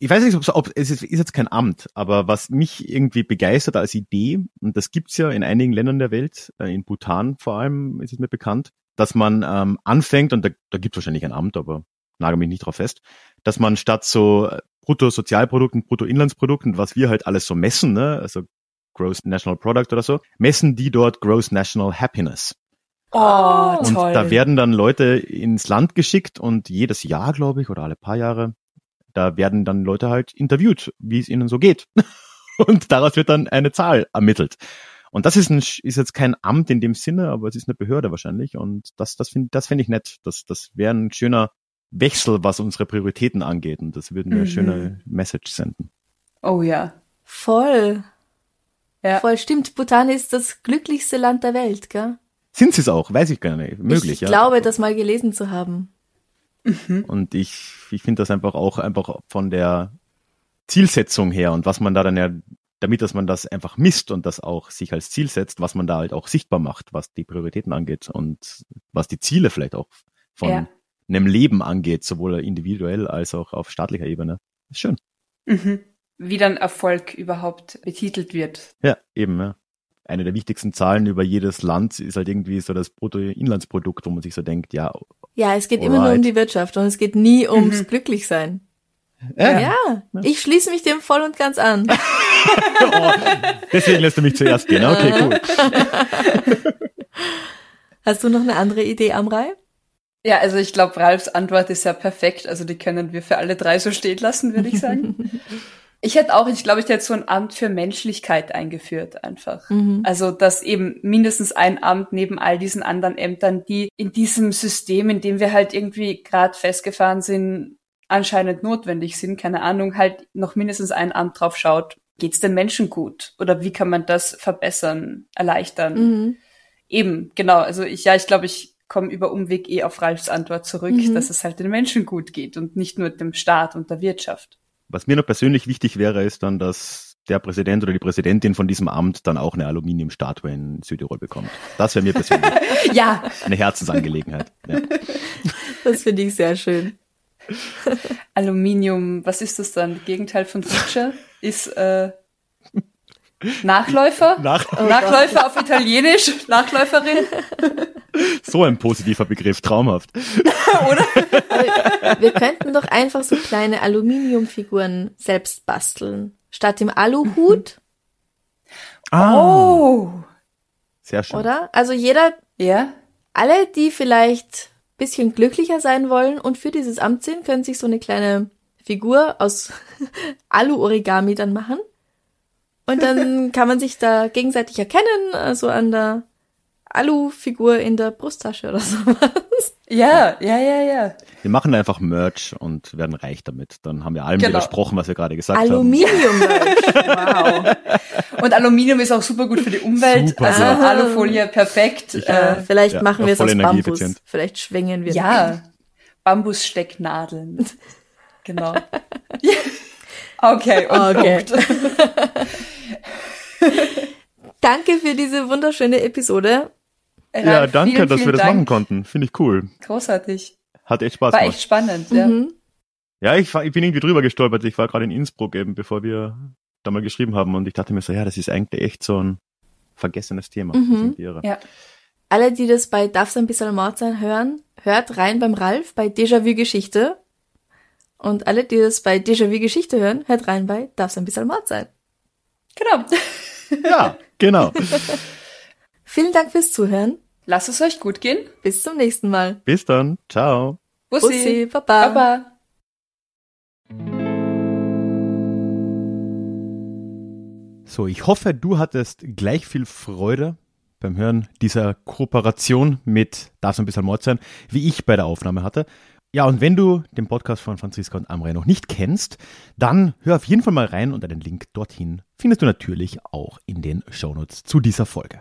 Ich weiß nicht, ob, ob es ist, ist jetzt kein Amt, aber was mich irgendwie begeistert als Idee, und das gibt's ja in einigen Ländern der Welt, äh, in Bhutan vor allem ist es mir bekannt, dass man ähm, anfängt, und da, da gibt es wahrscheinlich ein Amt, aber nagel mich nicht drauf fest, dass man statt so Bruttosozialprodukten, Bruttoinlandsprodukten, was wir halt alles so messen, ne, also Gross National Product oder so, messen die dort Gross National Happiness. Oh, und toll. da werden dann Leute ins Land geschickt und jedes Jahr, glaube ich, oder alle paar Jahre, da werden dann Leute halt interviewt, wie es ihnen so geht. Und daraus wird dann eine Zahl ermittelt. Und das ist, ein, ist jetzt kein Amt in dem Sinne, aber es ist eine Behörde wahrscheinlich. Und das, das finde das finde ich nett. Das, das wäre ein schöner Wechsel, was unsere Prioritäten angeht. Und das würde eine mhm. schöne Message senden. Oh ja. Voll. Ja. Voll stimmt. Bhutan ist das glücklichste Land der Welt, gell? Sind sie es auch? Weiß ich gar nicht. Möglich, ich ja. Glaube, das mal gelesen zu haben. Mhm. Und ich, ich finde das einfach auch einfach von der Zielsetzung her und was man da dann ja, damit dass man das einfach misst und das auch sich als Ziel setzt, was man da halt auch sichtbar macht, was die Prioritäten angeht und was die Ziele vielleicht auch von ja. einem Leben angeht, sowohl individuell als auch auf staatlicher Ebene. Ist schön. Mhm. Wie dann Erfolg überhaupt betitelt wird. Ja, eben, ja eine der wichtigsten Zahlen über jedes Land ist halt irgendwie so das Bruttoinlandsprodukt, wo man sich so denkt, ja. Ja, es geht alright. immer nur um die Wirtschaft und es geht nie ums mhm. Glücklichsein. Ja. ja, ich schließe mich dem voll und ganz an. oh, deswegen lässt du mich zuerst gehen. Okay, cool. Hast du noch eine andere Idee, Amrei? Ja, also ich glaube, Ralfs Antwort ist ja perfekt. Also die können wir für alle drei so stehen lassen, würde ich sagen. Ich hätte auch, ich glaube, ich hätte so ein Amt für Menschlichkeit eingeführt einfach. Mhm. Also, dass eben mindestens ein Amt neben all diesen anderen Ämtern, die in diesem System, in dem wir halt irgendwie gerade festgefahren sind, anscheinend notwendig sind, keine Ahnung, halt noch mindestens ein Amt drauf schaut, geht's den Menschen gut? Oder wie kann man das verbessern, erleichtern? Mhm. Eben, genau. Also ich, ja, ich glaube, ich komme über Umweg eh auf Ralfs Antwort zurück, mhm. dass es halt den Menschen gut geht und nicht nur dem Staat und der Wirtschaft. Was mir noch persönlich wichtig wäre, ist dann, dass der Präsident oder die Präsidentin von diesem Amt dann auch eine Aluminiumstatue in Südtirol bekommt. Das wäre mir persönlich ja. eine Herzensangelegenheit. Ja. Das finde ich sehr schön. Aluminium, was ist das dann? Gegenteil von Feature ist äh, Nachläufer? Nach oh Nachläufer auf Italienisch? Nachläuferin? So ein positiver Begriff, traumhaft. Oder? Wir könnten doch einfach so kleine Aluminiumfiguren selbst basteln. Statt dem Aluhut. Ah. Oh. Sehr schön. Oder? Also jeder, ja. alle, die vielleicht bisschen glücklicher sein wollen und für dieses Amt sind, können sich so eine kleine Figur aus Alu-Origami dann machen. Und dann kann man sich da gegenseitig erkennen, also an der Alu-Figur in der Brusttasche oder sowas. Ja, ja, ja, ja. Wir machen einfach Merch und werden reich damit. Dann haben wir allem genau. widersprochen, was wir gerade gesagt Aluminium-Merch. wow. Und Aluminium ist auch super gut für die Umwelt. Super, also ja. Alufolie perfekt. Ich, äh, vielleicht ja, machen wir es aus Bambus. Vielleicht schwingen wir. Ja, Bambusstecknadeln. Genau. okay, und okay. Danke für diese wunderschöne Episode. Ja, danke, vielen, dass wir das Dank. machen konnten. Finde ich cool. Großartig. Hat echt Spaß war gemacht. War echt spannend, ja. Mhm. Ja, ich, ich bin irgendwie drüber gestolpert. Ich war gerade in Innsbruck eben, bevor wir da mal geschrieben haben und ich dachte mir so, ja, das ist eigentlich echt so ein vergessenes Thema. Mhm. Ja. Alle, die das bei Darf's ein bisschen Mord sein hören, hört rein beim Ralf bei Déjà-vu Geschichte. Und alle, die das bei Déjà-vu Geschichte hören, hört rein bei Darf es ein bisschen Mord sein. Genau. Ja, genau. Vielen Dank fürs Zuhören. Lasst es euch gut gehen. Bis zum nächsten Mal. Bis dann. Ciao. Bussi. Bussi, Baba. Baba. So, ich hoffe, du hattest gleich viel Freude beim Hören dieser Kooperation mit Darf es ein bisschen Mord sein, wie ich bei der Aufnahme hatte. Ja, und wenn du den Podcast von Franziska und Amre noch nicht kennst, dann hör auf jeden Fall mal rein und den Link dorthin findest du natürlich auch in den Shownotes zu dieser Folge.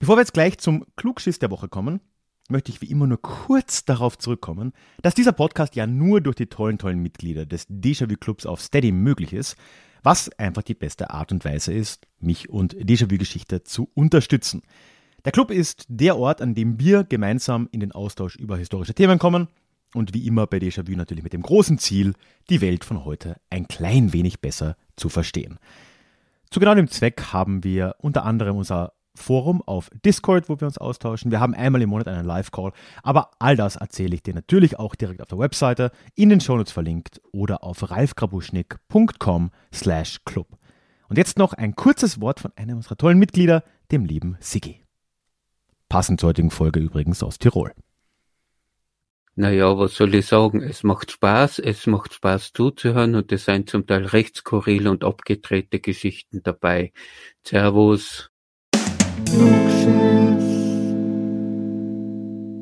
Bevor wir jetzt gleich zum Klugschiss der Woche kommen, möchte ich wie immer nur kurz darauf zurückkommen, dass dieser Podcast ja nur durch die tollen, tollen Mitglieder des Déjà-vu Clubs auf Steady möglich ist, was einfach die beste Art und Weise ist, mich und Déjà-vu Geschichte zu unterstützen. Der Club ist der Ort, an dem wir gemeinsam in den Austausch über historische Themen kommen und wie immer bei Déjà-vu natürlich mit dem großen Ziel, die Welt von heute ein klein wenig besser zu verstehen. Zu genau dem Zweck haben wir unter anderem unser Forum auf Discord, wo wir uns austauschen. Wir haben einmal im Monat einen Live-Call. Aber all das erzähle ich dir natürlich auch direkt auf der Webseite, in den Shownotes verlinkt oder auf ralfgrabuschnick.com slash club. Und jetzt noch ein kurzes Wort von einem unserer tollen Mitglieder, dem lieben Sigi. Passend zur heutigen Folge übrigens aus Tirol. Naja, was soll ich sagen? Es macht Spaß, es macht Spaß zuzuhören und es sind zum Teil recht skurrile und abgedrehte Geschichten dabei. Servus.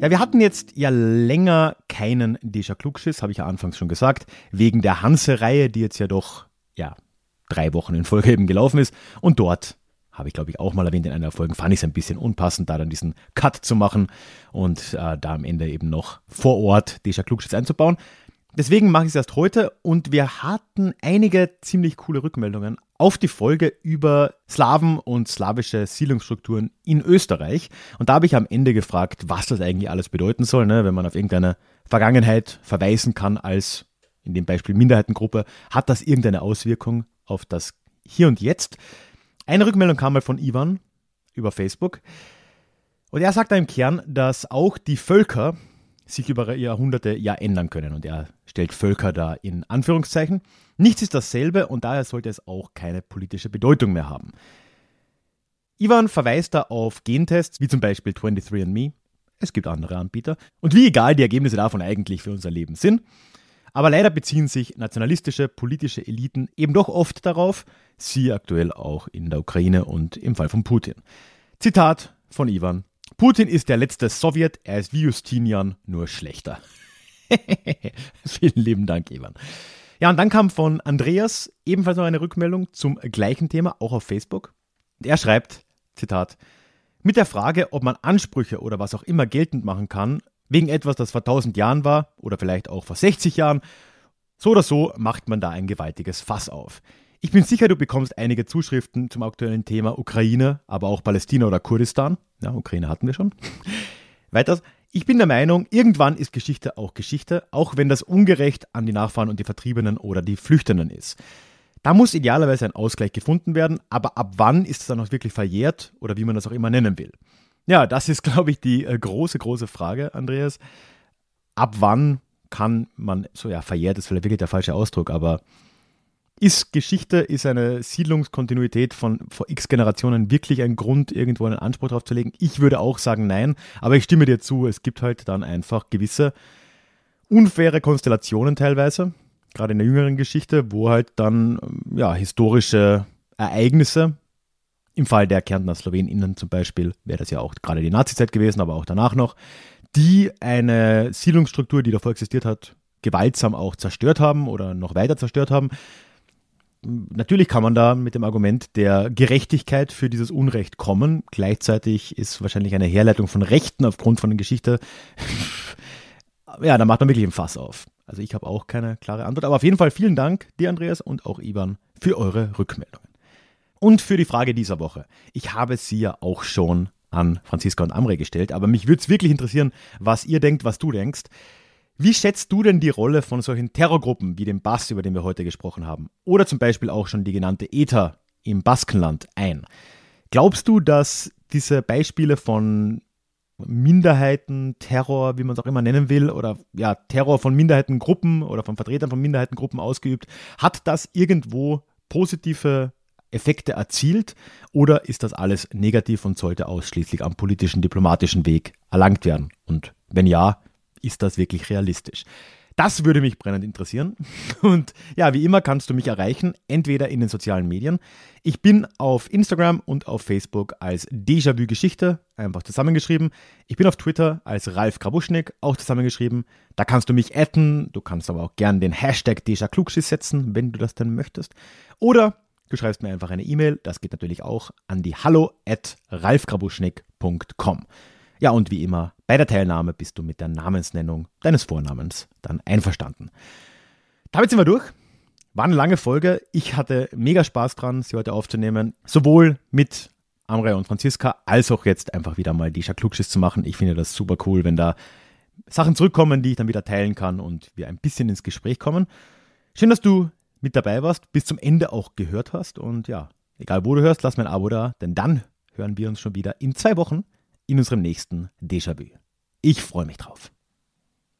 Ja, wir hatten jetzt ja länger keinen Déjà Klugschiss, habe ich ja anfangs schon gesagt, wegen der Hanse-Reihe, die jetzt ja doch, ja, drei Wochen in Folge eben gelaufen ist. Und dort habe ich glaube ich auch mal erwähnt in einer Folge, fand ich es ein bisschen unpassend, da dann diesen Cut zu machen und äh, da am Ende eben noch vor Ort Déjà Klugschiss einzubauen. Deswegen mache ich es erst heute und wir hatten einige ziemlich coole Rückmeldungen auf die Folge über Slawen und slawische Siedlungsstrukturen in Österreich. Und da habe ich am Ende gefragt, was das eigentlich alles bedeuten soll, ne? wenn man auf irgendeine Vergangenheit verweisen kann als in dem Beispiel Minderheitengruppe. Hat das irgendeine Auswirkung auf das Hier und Jetzt? Eine Rückmeldung kam mal von Ivan über Facebook. Und er sagt da im Kern, dass auch die Völker sich über Jahrhunderte ja ändern können. Und er stellt Völker da in Anführungszeichen. Nichts ist dasselbe und daher sollte es auch keine politische Bedeutung mehr haben. Ivan verweist da auf Gentests, wie zum Beispiel 23andMe. Es gibt andere Anbieter. Und wie egal die Ergebnisse davon eigentlich für unser Leben sind. Aber leider beziehen sich nationalistische politische Eliten eben doch oft darauf, sie aktuell auch in der Ukraine und im Fall von Putin. Zitat von Ivan. Putin ist der letzte Sowjet, er ist wie Justinian, nur schlechter. Vielen lieben Dank, Ivan. Ja, und dann kam von Andreas ebenfalls noch eine Rückmeldung zum gleichen Thema, auch auf Facebook. Er schreibt, Zitat, mit der Frage, ob man Ansprüche oder was auch immer geltend machen kann, wegen etwas, das vor 1000 Jahren war oder vielleicht auch vor 60 Jahren, so oder so macht man da ein gewaltiges Fass auf. Ich bin sicher, du bekommst einige Zuschriften zum aktuellen Thema Ukraine, aber auch Palästina oder Kurdistan. Ja, Ukraine hatten wir schon. Weiters, ich bin der Meinung, irgendwann ist Geschichte auch Geschichte, auch wenn das ungerecht an die Nachfahren und die Vertriebenen oder die Flüchtenden ist. Da muss idealerweise ein Ausgleich gefunden werden, aber ab wann ist es dann auch wirklich verjährt oder wie man das auch immer nennen will? Ja, das ist, glaube ich, die äh, große, große Frage, Andreas. Ab wann kann man, so ja, verjährt ist vielleicht wirklich der falsche Ausdruck, aber ist Geschichte, ist eine Siedlungskontinuität von vor x Generationen wirklich ein Grund, irgendwo einen Anspruch drauf zu legen? Ich würde auch sagen, nein. Aber ich stimme dir zu, es gibt halt dann einfach gewisse unfaire Konstellationen teilweise, gerade in der jüngeren Geschichte, wo halt dann ja, historische Ereignisse, im Fall der Kärntner SlowenInnen zum Beispiel, wäre das ja auch gerade die Nazizeit gewesen, aber auch danach noch, die eine Siedlungsstruktur, die davor existiert hat, gewaltsam auch zerstört haben oder noch weiter zerstört haben natürlich kann man da mit dem Argument der Gerechtigkeit für dieses Unrecht kommen. Gleichzeitig ist wahrscheinlich eine Herleitung von Rechten aufgrund von der Geschichte, ja, da macht man wirklich ein Fass auf. Also ich habe auch keine klare Antwort. Aber auf jeden Fall vielen Dank dir, Andreas, und auch Ivan für eure Rückmeldungen. Und für die Frage dieser Woche. Ich habe sie ja auch schon an Franziska und Amre gestellt, aber mich würde es wirklich interessieren, was ihr denkt, was du denkst. Wie schätzt du denn die Rolle von solchen Terrorgruppen wie dem Bass, über den wir heute gesprochen haben, oder zum Beispiel auch schon die genannte ETA im Baskenland ein? Glaubst du, dass diese Beispiele von Minderheiten, Terror, wie man es auch immer nennen will, oder ja, Terror von Minderheitengruppen oder von Vertretern von Minderheitengruppen ausgeübt. Hat das irgendwo positive Effekte erzielt oder ist das alles negativ und sollte ausschließlich am politischen, diplomatischen Weg erlangt werden? Und wenn ja, ist das wirklich realistisch? Das würde mich brennend interessieren. Und ja, wie immer kannst du mich erreichen, entweder in den sozialen Medien. Ich bin auf Instagram und auf Facebook als Déjà-vu Geschichte, einfach zusammengeschrieben. Ich bin auf Twitter als Ralf Krabuschnik, auch zusammengeschrieben. Da kannst du mich adden. Du kannst aber auch gerne den Hashtag Déjà Klugschiss setzen, wenn du das denn möchtest. Oder Du schreibst mir einfach eine E-Mail, das geht natürlich auch an die hallo at ralfkrabuschnick.com. Ja, und wie immer, bei der Teilnahme bist du mit der Namensnennung deines Vornamens dann einverstanden. Damit sind wir durch. War eine lange Folge. Ich hatte mega Spaß dran, sie heute aufzunehmen. Sowohl mit Amrei und Franziska, als auch jetzt einfach wieder mal die Klugschiss zu machen. Ich finde das super cool, wenn da Sachen zurückkommen, die ich dann wieder teilen kann und wir ein bisschen ins Gespräch kommen. Schön, dass du mit dabei warst, bis zum Ende auch gehört hast. Und ja, egal wo du hörst, lass mir ein Abo da, denn dann hören wir uns schon wieder in zwei Wochen in unserem nächsten Déjà-vu. Ich freue mich drauf.